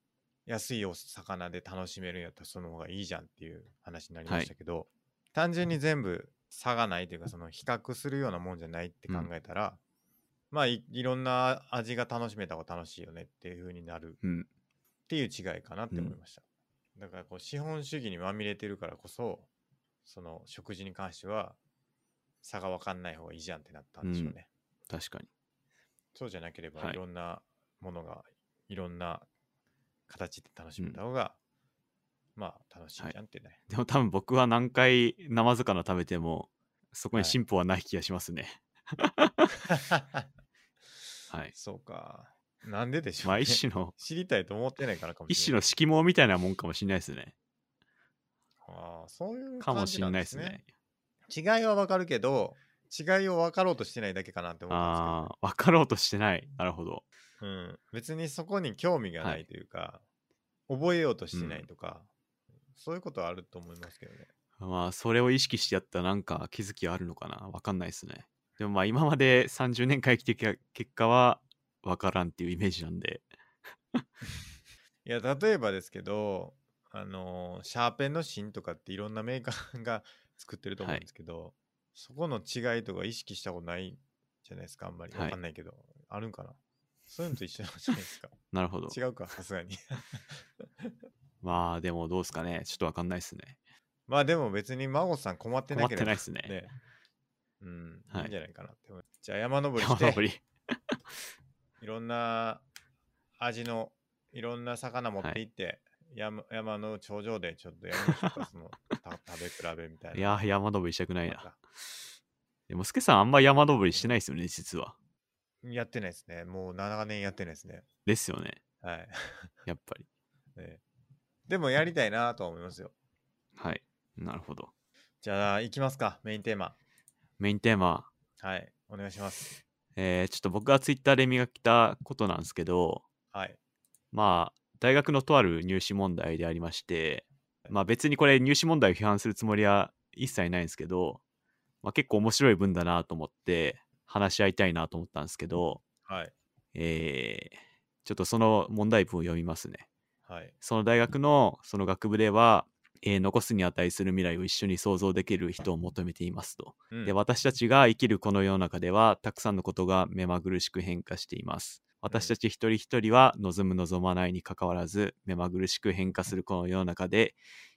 安いお魚で楽しめるんやったらその方がいいじゃんっていう話になりましたけど、単純に全部差がないというかその比較するようなもんじゃないって考えたら、まあいいろんな味が楽しめた方が楽しいよねっていう風になるうん。っていう違いかなって思いました、だからこう資本主義にまみれてるからこそその食事に関しては差が分かんない方がいいじゃんってなったんでしょうね、確かに。そうじゃなければはい。いろんなものがいろんな形で楽しめた方が、まあ楽しいじゃんってね、でも多分僕は何回生魚食べてもそこにはい。進歩はない気がしますね。はい。そうかなんででしょう、ね、まあ一種の、知りたいと思ってないからかもしれない一種の色毛みたいなもんかもしれないですね。ああそういうかもしれなですですねね。違いはわかるけど違いを分かろうとしてないだけかなって思ったんですけどああ、分かろうとしてない。なるほど。うん、別にそこに興味がなはいいというか、覚えようとしてないとか、そういうことはあると思いますけどね。まあ、それを意識してやったらなんか気づきあるのかなわかんないですね。でもまあ、今まで30年間生きてきた結果は分からんっていうイメージなんで。いや、例えばですけど、あのーシャーペンの芯とかっていろんなメーカーが作ってると思うんですけど、そこの違いとか意識したことないじゃないですか、あんまり。はいわかんないけど、あるんかな？そういうのと一緒なんじゃないですか。なるほど。違うか、さすがに。まあ、でもどうですかね。ちょっと分かんないですね。まあでも別に孫さん困ってなければ困ってないっすねうん、はいいいんじゃないかなって。じゃあ山登り山して、登り。いろんな味のいろんな魚持って行って、山山の頂上でちょっとやりましょうか、その た食べ比べみたいな。いや、山登りしたくないまな。たでも、スケさんあんま山登りしてないですよね、実は。やってないですね。もう7年やってないですね。ですよね。はい。やっぱり。ね でもやりたいなとは思いますよ。はい。なるほど。じゃあ行きますか、メインテーマ。メインテーマ。はい、お願いします。えーちょっと僕がツイッターで磨きたことなんですけど、はい。まあ、大学のとある入試問題でありまして、まあ別にこれ入試問題を批判するつもりは一切ないんですけど、まあ結構面白い文だなと思って話し合いたいなと思ったんですけど、はい。えーちょっとその問題文を読みますね。はい。その大学のその学部では、えー残すに値する未来を一緒に想像できる人を求めていますと。うんで私たちが生きるこの世の中ではたくさんのことが目まぐるしく変化しています。私たち一人一人は望む望まないにかかわらず目まぐるしく変化するこの世の中で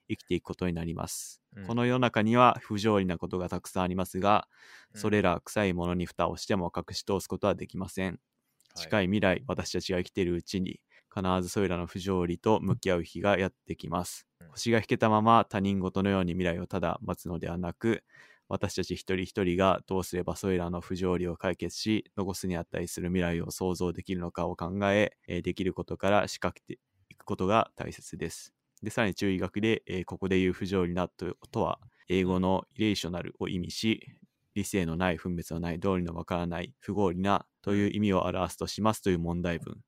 生きていくことになります。うんこの世の中には不条理なことがたくさんありますが、うんそれら臭いものに蓋をしても隠し通すことはできません。近い未来、私たちが生きているうちに必ずそれらの不条理と向き合う日がやってきます。星が引けたまま他人事のように未来をただ待つのではなく、私たち一人一人がどうすればそれらの不条理を解決し、残すに値する未来を想像できるのかを考え、えーできることから仕掛けていくことが大切です。で、さらに注意書きで、えーここで言う不条理なととは、英語のイレーショナルを意味し、理性のない、分別のない、道理のわからない、不合理なという意味を表すとしますという問題文。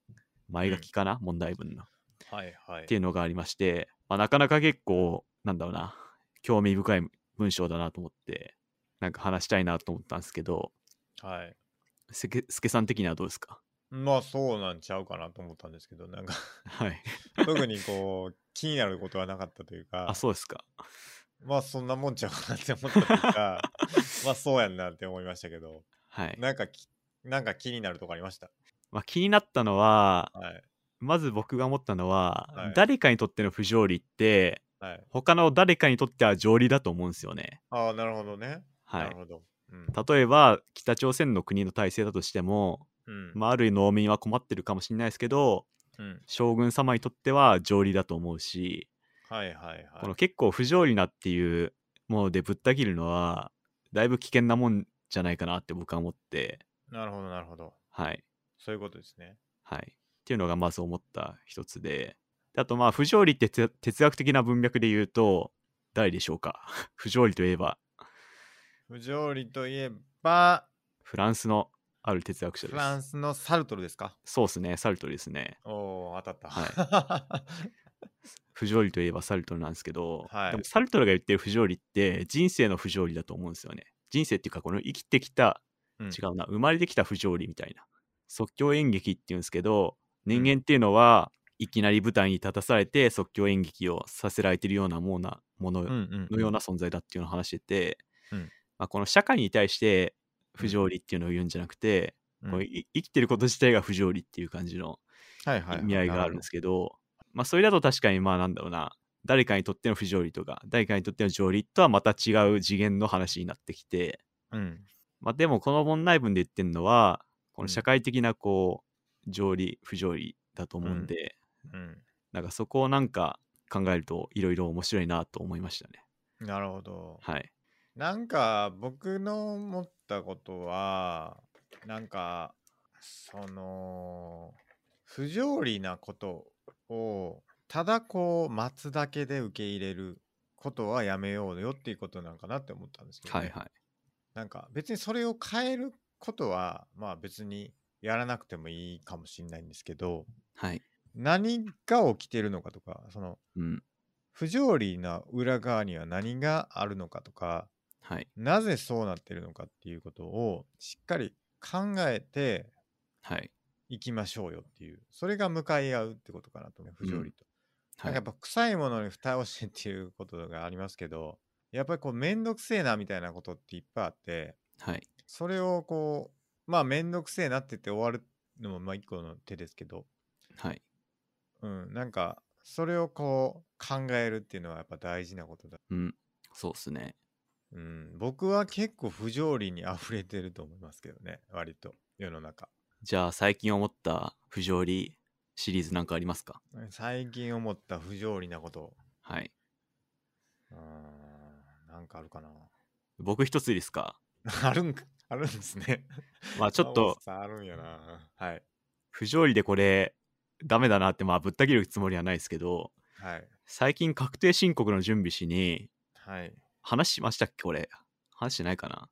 前書きかな、問題文の。はい。はい。っていうのがありまして、まあ、なかなか結構、なんだろうな、興味深い文章だなと思って、なんか話したいなと思ったんですけど、はい。すけすけさん的にはどうですか？まあそうなんちゃうかなと思ったんですけど、なんか はい。特にこう気になることはなかったというかあ、、そうですか。まあそんなもんちゃうかなって思ったというか、まあそうやんなって思いましたけど、はい。なんかきなんか気になるとこありました？まあ、気になったのは、はい。まず僕が思ったのは、はい誰かにとっての不条理って、はい。他の誰かにとっては条理だと思うんですよね。ああ、なるほどね。はいなる。ほど。うん。例えば、北朝鮮の国の体制だとしても、うん。まあ、ある農民は困ってるかもしれないですけど、うん。将軍様にとっては条理だと思うし、はいはいはい。この結構不条理なっていうものでぶった切るのはだいぶ危険なもんじゃないかなって僕は思ってなるほどなるほど。はいそういうことですね。はいっていうのがまず思った一つで。であとまあ不条理って哲哲学的な文脈で言うと誰でしょうか？不条理といえば。不条理といえば、フランスのある哲学者です。フランスのサルトルですか？そうですねサルトルですね。おお当たった。は 不条理といえばサルトルなんですけど、はい。でもサルトルが言ってる不条理って人生の不条理だと思うんですよね。人生っていうかこの生きてきたうん。違うな生まれてきた不条理みたいな。即興演劇っていうんですけど人間っていうのは、いきなり舞台に立たされて即興演劇をさせられてるようなもののような存在だっていうのを話してて、うん。まあ、この社会に対して不条理っていうのを言うんじゃなくて、うん。生きてること自体が不条理っていう感じの意味合いがあるんですけど、まあそれだと確かにまあなんだろうな誰かにとっての不条理とか誰かにとっての条理とはまた違う次元の話になってきて、うん。まあ、でもこの問題文で言ってるのはこの社会的なこう条理不条理だと思うんで、うん。なんかそこをなんか考えるといろいろ面白いなと思いましたね。なるほど。はい。なんか僕の思ったことはなんかその不条理なことをただこう待つだけで受け入れることはやめようよっていうことなんかなって思ったんですけど、ね、はいはい。なんか別にそれを変えることはまあ別にやらなくてもいいかもしれないんですけどはい。何が起きてるのかとかそのうん。不条理な裏側には何があるのかとかはい。なぜそうなってるのかっていうことをしっかり考えてはい。いきましょうよっていうそれが向かい合うってことかなと思う不条理と、はい。なんかやっぱ臭いものに蓋をしてっていうことがありますけどやっぱりこうめんどくせえなみたいなことっていっぱいあってはい。それをこうまあめんどくせえなってて終わるのもまあ一個の手ですけど。はい。うんなんかそれをこう考えるっていうのはやっぱ大事なことだ。うんそうっすね。うん僕は結構不条理に溢れてると思いますけどね割と世の中。じゃあ最近思った不条理シリーズなんかありますか？最近思った不条理なこと。はい。うーんなんかあるかな。僕一ついいですか？あるんかあるんですね。まあ ちょっとさあるんやな。はい。不条理でこれダメだなってまあぶった切るつもりはないですけどはい。最近確定申告の準備しにはい。話しましたっけこれ。話してないかな。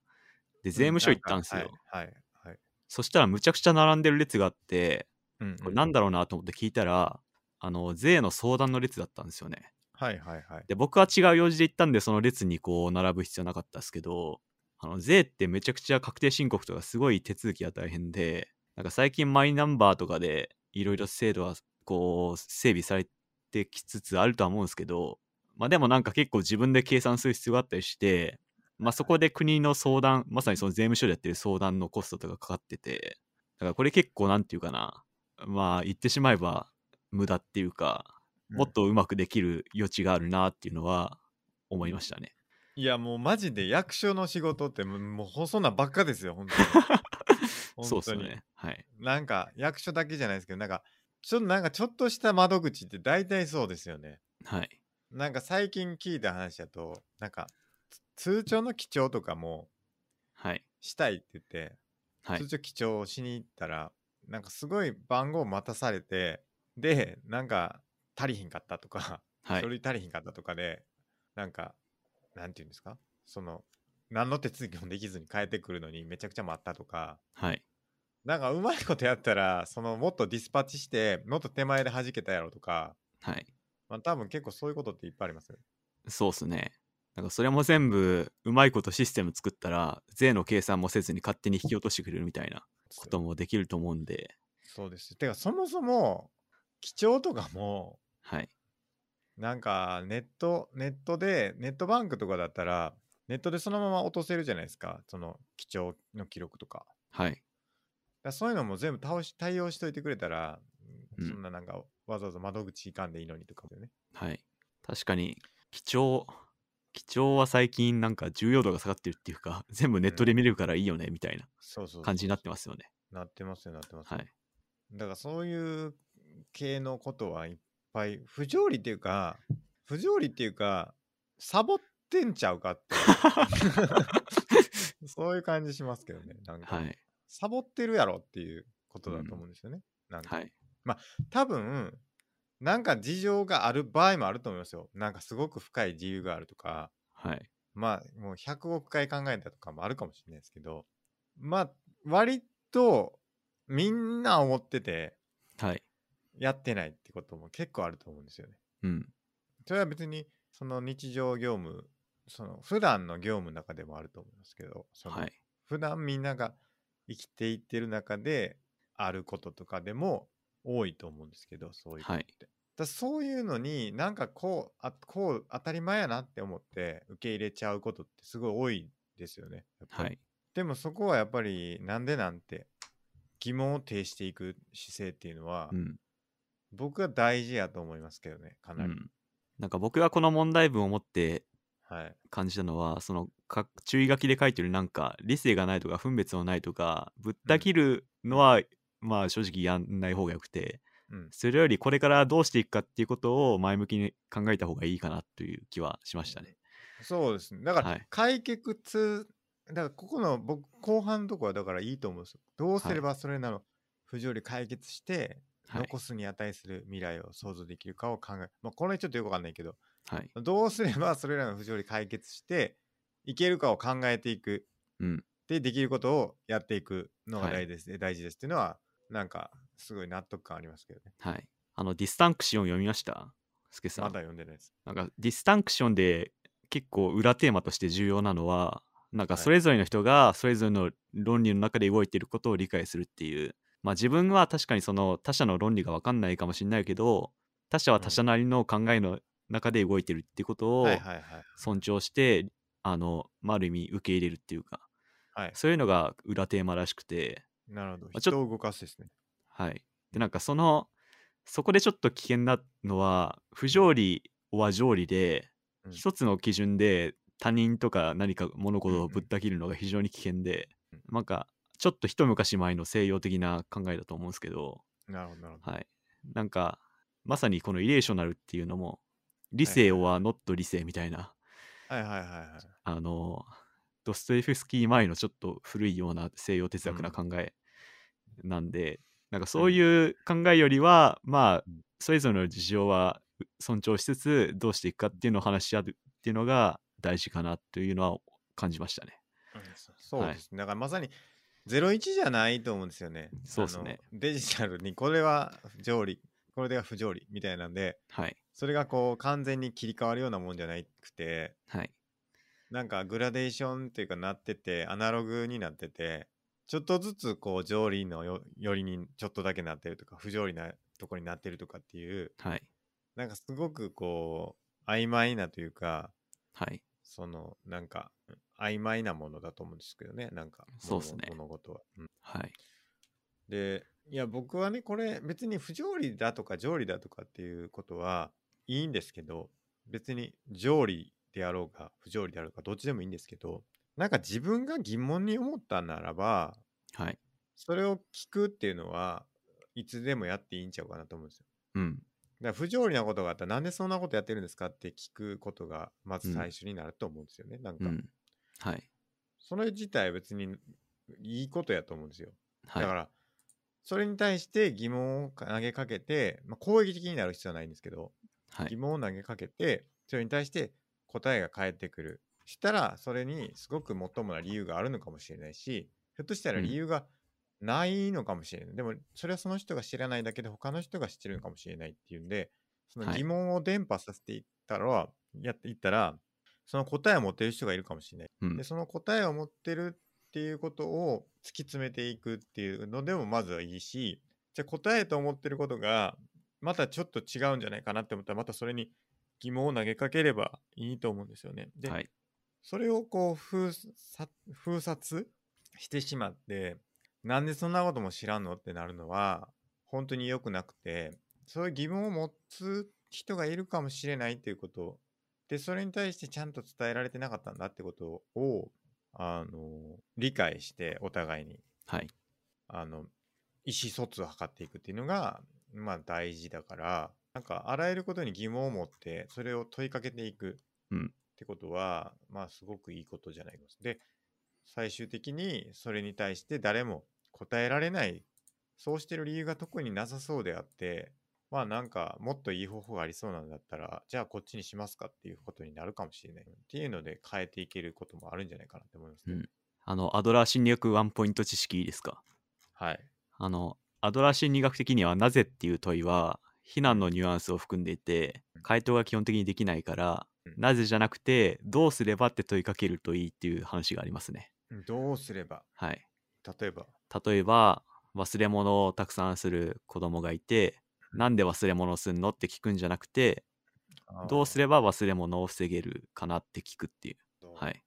で税務署行ったんですよ、はいはいはい。そしたらむちゃくちゃ並んでる列があってうんこれなんだろうなと思って聞いたらあの税の相談の列だったんですよね。はいはいはい。で僕は違う用事で行ったんでその列にこう並ぶ必要なかったですけどあの税ってめちゃくちゃ確定申告とかすごい手続きが大変でなんか最近マイナンバーとかでいろいろ制度はこう整備されてきつつあるとは思うんですけどまあでもなんか結構自分で計算する必要があったりしてまあそこで国の相談まさにその税務署でやってる相談のコストとかかかっててだからこれ結構なんていうかなまあ言ってしまえば無駄っていうかもっとうまくできる余地があるなっていうのは思いましたね。いやもうマジで役所の仕事ってもうもう細なばっかですよ本当に そうっすよ本当にね。はい。なんか役所だけじゃないですけどなんかちょっとなんかちょっとした窓口って大体そうですよねはい。なんか最近聞いた話だとなんかつ通帳の記帳とかもはい。したいって言って、はい通。帳記帳をしに行ったらなんかすごい番号待たされてでなんか足りひんかったとか、はい書。類足りひんかったとかでなんかなんて言うんですか？その何の手続きもできずに帰ってくるのにめちゃくちゃ待ったとかはい。なんかうまいことやったらそのもっとディスパッチしてもっと手前で弾けたやろとか、はい。まあ、多分結構そういうことっていっぱいありますよそうっすね。なんかそれも全部うまいことシステム作ったら税の計算もせずに勝手に引き落としてくれるみたいなこともできると思うんで、そうですてかそもそも記帳とかもはい。なんかネットネットでネットバンクとかだったらネットでそのまま落とせるじゃないですかその記帳の記録とかはい。だそういうのも全部倒し対応しといてくれたら、うんそんななんかわざわざ窓口行かんでいいのにとかもねはい。確かに、貴重、貴重は最近なんか重要度が下がってるっていうか、全部ネットで見れるからいいよね、みたいなそうそうそう感じになってますよね。なってますよなってますよはい。だからそういう系のことはいっぱい不条理っていうか不条理っていうかサボってんちゃうかって そういう感じしますけどねなんか、はい。サボってるやろっていうことだと思うんですよね、なんかはい。多分なんか事情がある場合もあると思いますよなんかすごく深い自由があるとかはい。まあもう100億回考えたとかもあるかもしれないですけどまあ割とみんな思っててはい。やってないってことも結構あると思うんですよね。うん。それは別にその日常業務その普段の業務の中でもあると思いますけどそのはい。普段みんなが生きていってる中であることとかでも多いと思うんですけどそういうことって。だそういうのになんかこうあこう当たり前やなって思って受け入れちゃうことってすごい多いですよね。はい。でもそこはやっぱりなんでなんて疑問を呈していく姿勢っていうのは、うん。僕は大事やと思いますけどねかなり、うん。なんか僕がこの問題文を持ってはい感じたのは、そのか注意書きで書いてるなんか理性がないとか分別のないとかぶった切るのは、まあ正直やんない方がよくてうんそれよりこれからどうしていくかっていうことを前向きに考えた方がいいかなという気はしましたね。そうですね。だからはい解決、だからここの僕後半のとこはだからいいと思うんですよ。どうすればそれなの不条理解決して、はい残すに値する未来を想像できるかを考え、まあこれちょっとよくわかんないけど、はい。どうすればそれらの不条理解決していけるかを考えていく。うん。で、できることをやっていくのがはい大事です、大事ですっていうのは、なんかすごい納得感ありますけどね。はい。あの、ディスタンクション読みました？スケさん。まだ読んでないです。なんかディスタンクションで結構裏テーマとして重要なのはなんかはいそれぞれの人がそれぞれの論理の中で動いていることを理解するっていうまあ自分は確かにその他者の論理が分かんないかもしれないけど他者は他者なりの考えの中で動いてるっていうことを。尊重してあの、まあ、ある意味受け入れるっていうかはい。そういうのが裏テーマらしくてなるほど。あちょ人を動かすですね。はい。で、なんかその、そこでちょっと危険なのは、不条理は条理で、うん一つの基準で他人とか何か物事をぶった切るのが非常に危険で、うんなんか、ちょっと一昔前の西洋的な考えだと思うんですけど、なるほどなるほど。はい。なんか、まさにこのイレーショナルっていうのも、理性はノット理性みたいな、はいはいはいはい。あの、ドストエフスキー前のちょっと古いような西洋哲学な考えなんで、なんかそういう考えよりは、まあうん、それぞれの事情は尊重しつつ、どうしていくかっていうのを話し合うっていうのが大事かなというのは感じましたね。うんそそうですね。だからまさに01じゃないと思うんですよね。そうですねデジタルにこれは条理、これでは不条理みたいなんで、はい。それがこう完全に切り替わるようなもんじゃなくて、はい。なんかグラデーションっていうかなってて、アナログになってて、ちょっとずつこう条理のよよりにちょっとだけなってるとか、不条理なとこになってるとかっていう、はい。なんかすごくこう曖昧なというか、はい。そのなんか曖昧なものだと思うんですけどねなんかそうっすね物物事は、うんはい。でいや僕はねこれ別に不条理だとか条理だとかっていうことはいいんですけど別に条理であろうが不条理であろうがどっちでもいいんですけどなんか自分が疑問に思ったならばはい。それを聞くっていうのはいつでもやっていいんちゃうかなと思うんですようん。だ不条理なことがあったらなんでそんなことやってるんですかって聞くことがまず最初になると思うんですよね、なんか、うん。はい。それ自体別にいいことやと思うんですよ。はい。だから、それに対して疑問を投げかけて、まあ、攻撃的になる必要はないんですけど、疑はい。問を投げかけて、それに対して答えが返ってくる。したら、それにすごくもっともな理由があるのかもしれないし、ひょっとしたらうん理由がないのかもしれない。でも、それはその人が知らないだけで、他の人が知ってるのかもしれないっていうんで、そのはい疑問を伝播させていったら、やっていったら、その答えを持ってる人がいるかもしれない。うんで、その答えを持ってるっていうことを突き詰めていくっていうのでもまずはいいし、じゃあ答えと思ってることがまたちょっと違うんじゃないかなって思ったらまたそれに疑問を投げかければいいと思うんですよね。で、はい。それをこう封殺してしまってなんでそんなことも知らんのってなるのは本当に良くなくてそういう疑問を持つ人がいるかもしれないっていうことでそれに対してちゃんと伝えられてなかったんだってことをあの理解してお互いにはい。あの意思疎通を図っていくっていうのがまあ大事だからなんかあらゆることに疑問を持ってそれを問いかけていくうんってことはまあすごくいいことじゃないですか。で最終的にそれに対して誰も答えられないそうしてる理由が特になさそうであってまあなんかもっといい方法がありそうなんだったらじゃあこっちにしますかっていうことになるかもしれないっていうので変えていけることもあるんじゃないかなって思いますね。うんあの、アドラー心理学ワンポイント知識いいですか？はい。あの、アドラー心理学的にはなぜっていう問いは、非難のニュアンスを含んでいて、回答が基本的にできないから、うんなぜじゃなくて、どうすればって問いかけるといいっていう話がありますね。どうすれば？はい。例えば？例えば、忘れ物をたくさんする子供がいて、なんで忘れ物をするのって聞くんじゃなくて、どうすれれば忘れ物を防げるかなって聞くっていう。ばはい。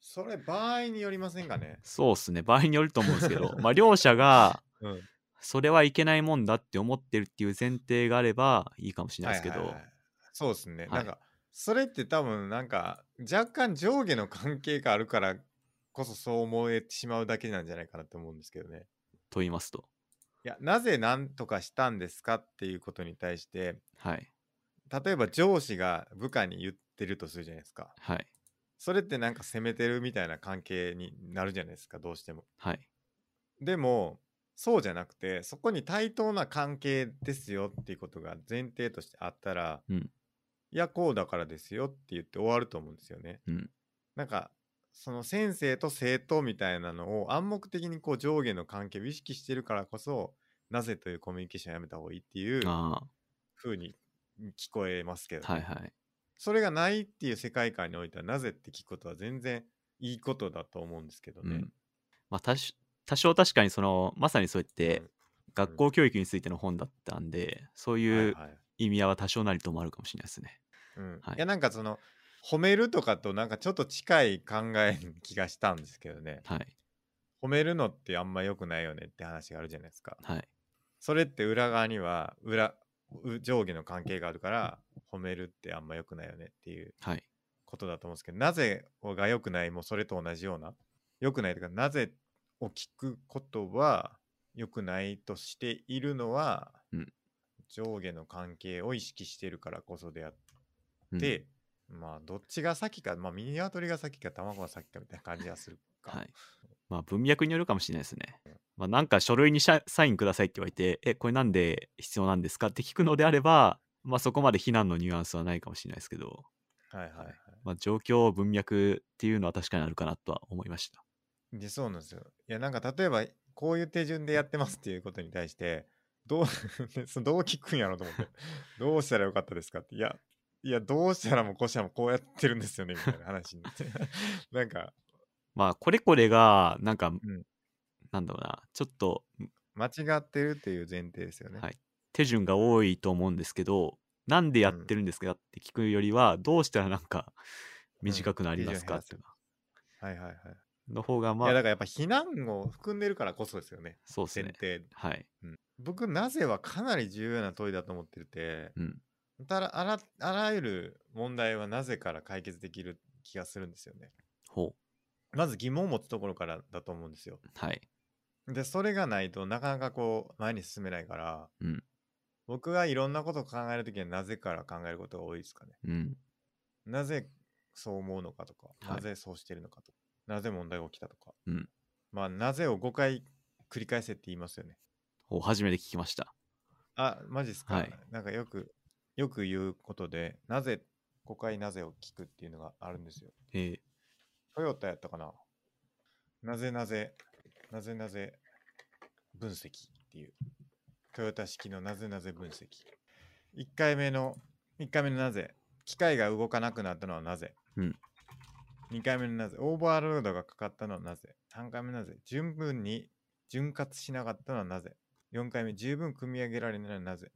それ場合によりませんかね。そうっすね。場合によると思うんですけど、まあ、両者が、うん。それはいけないもんだって思ってるっていう前提があればいいかもしれないですけど、はいはいはいそうですね。はいなんかそれって多分なんか若干上下の関係があるからこそそう思えてしまうだけなんじゃないかなと思うんですけどね。と言いますと。いやなぜ何とかしたんですかっていうことに対してはい。例えば上司が部下に言ってるとするじゃないですか。はい。それってなんか責めてるみたいな関係になるじゃないですかどうしても。はい。でもそうじゃなくてそこに対等な関係ですよっていうことが前提としてあったら、うんいやこうだからですよって言って終わると思うんですよね。うん。なんかその先生と生徒みたいなのを暗黙的にこう上下の関係を意識してるからこそなぜというコミュニケーションをやめた方がいいっていうあ風に聞こえますけど、あ。はいはい。それがないっていう世界観においてはなぜって聞くことは全然いいことだと思うんですけどね。うん。まあ、多少確かにその、まさにそうやって、学校教育についての本だったんで、そううんいうはいはい意味合いは多少なりともあるかもしれないですね。うんはいいやなんかその褒めるとかとなんかちょっと近い考えの気がしたんですけどねはい。褒めるのってあんま良くないよねって話があるじゃないですかはい。それって裏側には裏う上下の関係があるから褒めるってあんま良くないよねっていうはい。ことだと思うんですけどなぜが良くないもそれと同じような？良くないというかなぜを聞くことは良くないとしているのは、うん上下の関係を意識しているからこそであっうんで、まあどっちが先か、まあ鶏が先か卵が先かみたいな感じはするか。はい。まあ文脈によるかもしれないですね。まあなんか書類にサインくださいって言われて、え、これなんで必要なんですかって聞くのであれば、まあそこまで非難のニュアンスはないかもしれないですけど、はいはいはい。まあ状況、文脈っていうのは確かにあるかなとは思いました。で、そうなんですよ。いや、なんか例えば、こういう手順でやってますっていうことに対して、どう、どう聞くんやろうと思って、どうしたらよかったですかって、いや、いや、どうしたらもこうしたらもこうやってるんですよね、みたいな話になって。なんか、まあこれこれが、なんか、んなんだろうな、ちょっと間違ってるっていう前提ですよね。はい手順が多いと思うんですけど、なんでやってるんですかって聞くよりは、どうしたらなんか短くなりますかっていうはいはいはい。の方がまいや、だあ、からやっぱ避難を含んでるからこそですよね。そうですね。はい。うん僕、なぜはかなり重要な問いだと思ってて、うん。ただあらあらゆる問題はなぜから解決できる気がするんですよね。ほまず疑問を持つところからだと思うんですよ。う。はい。で、それがないとなかなかこう前に進めないから、うん。僕がいろんなことを考えるときはなぜから考えることが多いですかね。うん。なぜそう思うのかとか、はいなぜそうしてるのかとか、なぜ問題が起きたとか。うんまあ、なぜを5回繰り返せって言いますよね。ほう初めて聞きました。あ、マジっすか、はいなんかよく、よく言うことで、なぜ、5回なぜを聞くっていうのがあるんですよ。えー、トヨタやったかな？なぜなぜ、なぜなぜ分析っていう。トヨタ式のなぜなぜ分析。1回目の、1回目のなぜ。機械が動かなくなったのはなぜ。うん2回目のなぜ。オーバーロードがかかったのはなぜ。3回目なぜ。十分に潤滑しなかったのはなぜ。4回目、十分組み上げられないのはなぜ。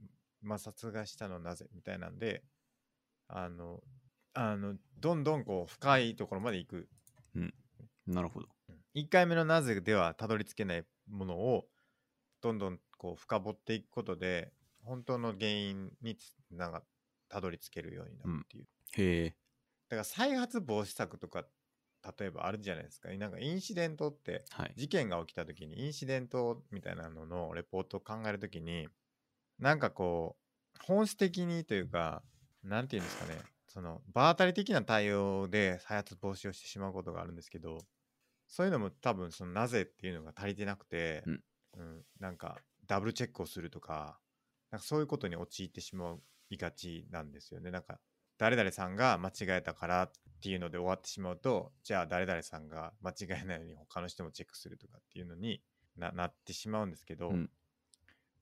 摩擦がしたのはなぜ？みたいなんで、あの、あの、どんどんこう深いところまで行くなるほど。1回目のなぜではたどり着けないものをどんどんこう深掘っていくことで本当の原因につながたどり着けるようになるっていう、へえ。だから再発防止策とか例えばあるじゃないですかなんかインシデントってはい。事件が起きた時にインシデントみたいなののレポートを考える時になんかこう本質的にというかなんていうんですかねその場当たり的な対応で再発防止をしてしまうことがあるんですけどそういうのも多分そのなぜっていうのが足りてなくて、うん。うんなんかダブルチェックをするとかなんかそういうことに陥ってしまいがちなんですよね。なんか誰々さんが間違えたからっていうので終わってしまうとじゃあ誰々さんが間違えないように他の人もチェックするとかっていうのにななってしまうんですけど、うん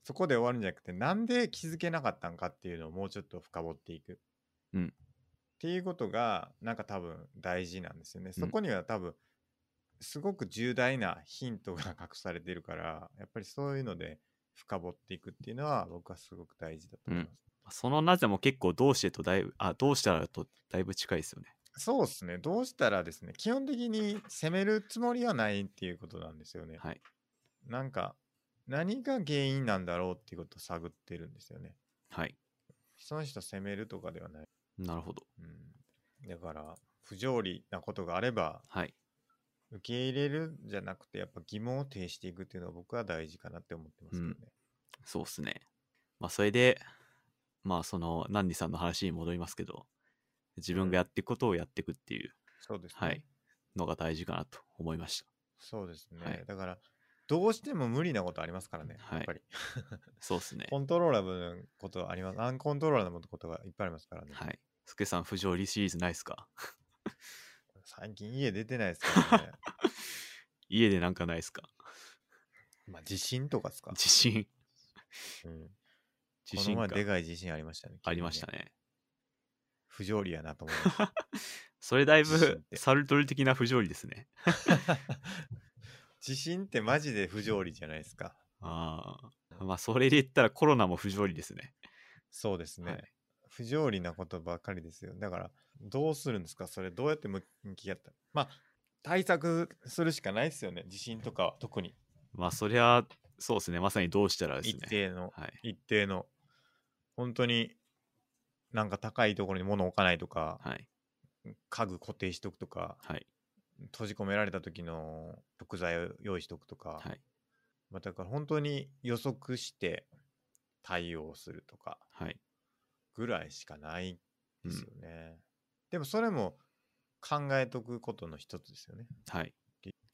そこで終わるんじゃなくてなんで気づけなかったんかっていうのをもうちょっと深掘っていく、うんっていうことがなんか多分大事なんですよね。うんそこには多分すごく重大なヒントが隠されてるからやっぱりそういうので深掘っていくっていうのは僕はすごく大事だと思います。そのなぜも結構どうしてとだいぶ、あ、どうしたらとだいぶ近いですよね。そうですね。どうしたらですね、基本的に攻めるつもりはないっていうことなんですよね。はい。なんか、何が原因なんだろうっていうことを探ってるんですよね。はい。その人攻めるとかではない。なるほど。うん、だから不条理なことがあればはい。受け入れるんじゃなくてやっぱ疑問を呈していくっていうのは僕は大事かなって思ってますけどね。そうっすね。まあ、それで、まあ、その、ナンディさんの話に戻りますけど、自分がやっていくことをやっていくっていう、そうですね。はい、のが大事かなと思いました。そうですね。はいだからどうしても無理なことありますからね、はいやっぱり。そうっすね。コントローラブルなことあります。アンコントローラブルなことがいっぱいありますからね。はい。スケさん、不条理シリーズないっすか？最近家出てないですからね。家でなんかないっすか？まあ地震とかですか。地震、うん、地震かこの前でかい地震ありましたね。ありましたね。ね。不条理やなと思いました。それだいぶサルトル的な不条理ですね。地震ってマジで不条理じゃないですか。ああ。まあ、それで言ったらコロナも不条理ですね。そうですね。はい不条理なことばっかりですよ。だから、どうするんですか？それ、どうやって向き合った？まあ、対策するしかないですよね。地震とかは特に。まあ、そりゃ、そうですね。まさにどうしたらです一ね。定の、はい。一定の、本当になんか高いところに物を置かないとか、はい。家具固定しとくとか、はい。閉じ込められた時の食材を用意しとくとか、はい。まあ、だから本当に予測して対応するとかはい。ぐらいしかないうんですよね。でもそれも考えとくことの一つですよね。はい。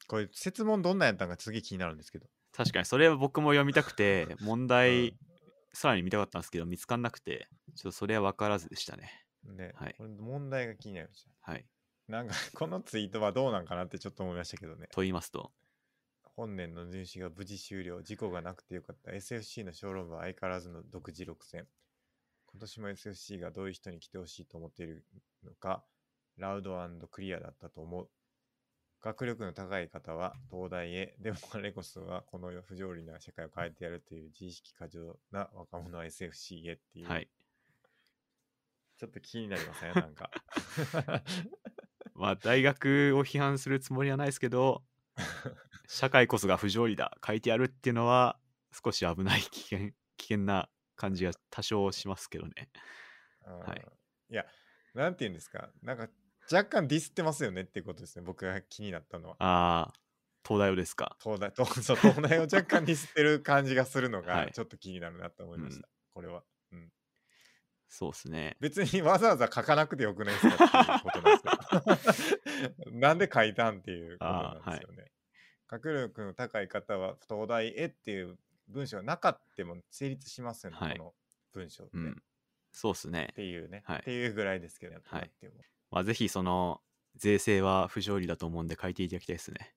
これ説問どんなんやったんか次気になるんですけど。確かに、それは僕も読みたくて、問題、さらに見たかったんですけど、見つかんなくて、ちょっとそれは分からずでしたね。ね、はい問題が気になりました。はい。なんか このツイートはどうなんかなってちょっと思いましたけどね。と言いますと、本年の入試が無事終了、事故がなくてよかった。SFC の小論文は相変わらずの独自6選。今年も SFC がどういう人に来てほしいと思っているのか、ラウドクリアだったと思う。学力の高い方は東大へ、でもレコスはこの不条理な社会を変えてやるという自意識過剰な若者は SFC へっていう。はい。ちょっと気になりません？なんか。まあ、大学を批判するつもりはないですけど、社会こそが不条理だ、書いてあるっていうのは、少し危ない危険、危険な感じが多少しますけどね。はいいや、なんて言うんですか。なんか若干ディスってますよねっていうことですね。僕が気になったのは。ああ、東大をですか？東大、東そう東大を若干ディスってる感じがするの はいがちょっと気になるなと思いました。これは。うん、そうですね。別にわざわざ書かなくてよくないですかっていうことなんですよ。なんで書いたんっていうことなんですよね。学力の高い方は東大へっていう文章がなかっても成立しますよね、はいこの文章って。っうん。そうですね。ていうね、はいっていうぐらいですけど、はいまあ、ぜひその、税制は不条理だと思うんで書いていただきたいですね。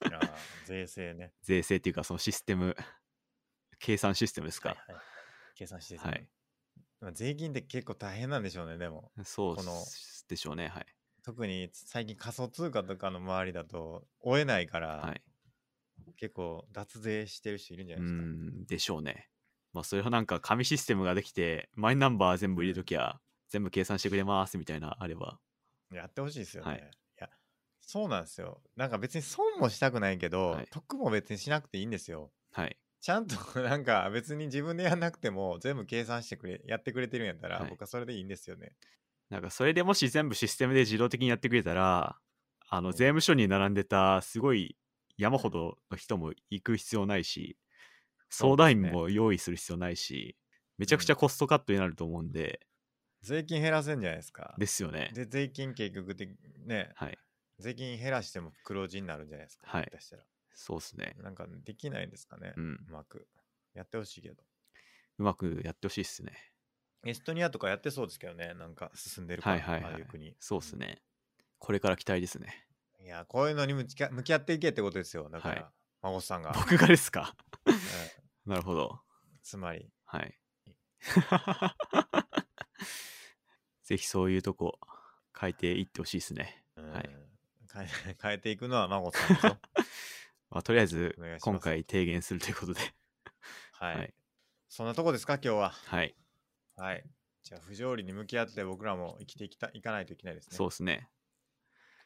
あー税制ね。税制っていうか、そのシステム、計算システムですか。はいはい計算してはい。まあ税金って結構大変なんでしょうね、でも。そうでしょうね。はい。特に最近仮想通貨とかの周りだと追えないから、はい。結構脱税してる人いるんじゃうないですか。ん、でしょうね。まあ、それはなんか紙システムができて、マイナンバー全部入れときゃ、全部計算してくれますみたいな、あれば。やってほしいですよね。はいい、や、そうなんですよ。なんか別に損もしたくないけど、はい得も別にしなくていいんですよ。はい。ちゃんと なんか別に自分でやんなくても全部計算してくれ、やってくれてるんやったら、はい僕はそれでいいんですよね。なんかそれでもし全部システムで自動的にやってくれたら、あの、うん税務署に並んでたすごい山ほどの人も行く必要ないし、相談員も用意する必要ないし、めちゃくちゃコストカットになると思うんで、税金減らせんじゃないですか。ですよね。で、税金結局的ね、はい。税金減らしても黒字になるんじゃないですか。はい下手したら。そうですね。なんかできないんですかね。う。うんまく。やってほしいけど。うまくやってほしいっすね。エストニアとかやってそうですけどね。なんか進んでるから、はいはいはいああいう国。そうっすね。これから期待ですね。いや、こういうのに向き合向き合っていけってことですよ。だから、はい孫さんが。僕がですか？うんなるほど。つまり、はい。ぜひそういうとこ変えていってほしいですね。うんはい変え変えていくのは孫さんですよ。まあ、とりあえず今回提言するということで。はい。はいそんなとこですか、今日は。はい。はい。じゃあ、不条理に向き合って僕らも生きていきたいかないといけないですね。そうですね。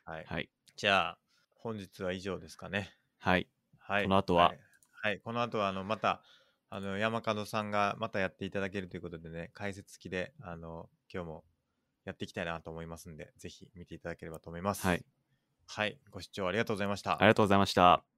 はい。はい。じゃあ、本日は以上ですかね。はい。はい。この後は？はい、はいこの後は、あの、また、あの、山門さんがまたやっていただけるということでね、解説付きで、あの、今日もやっていきたいなと思いますんで、ぜひ見ていただければと思います。はい。はい、ご視聴ありがとうございました。ありがとうございました。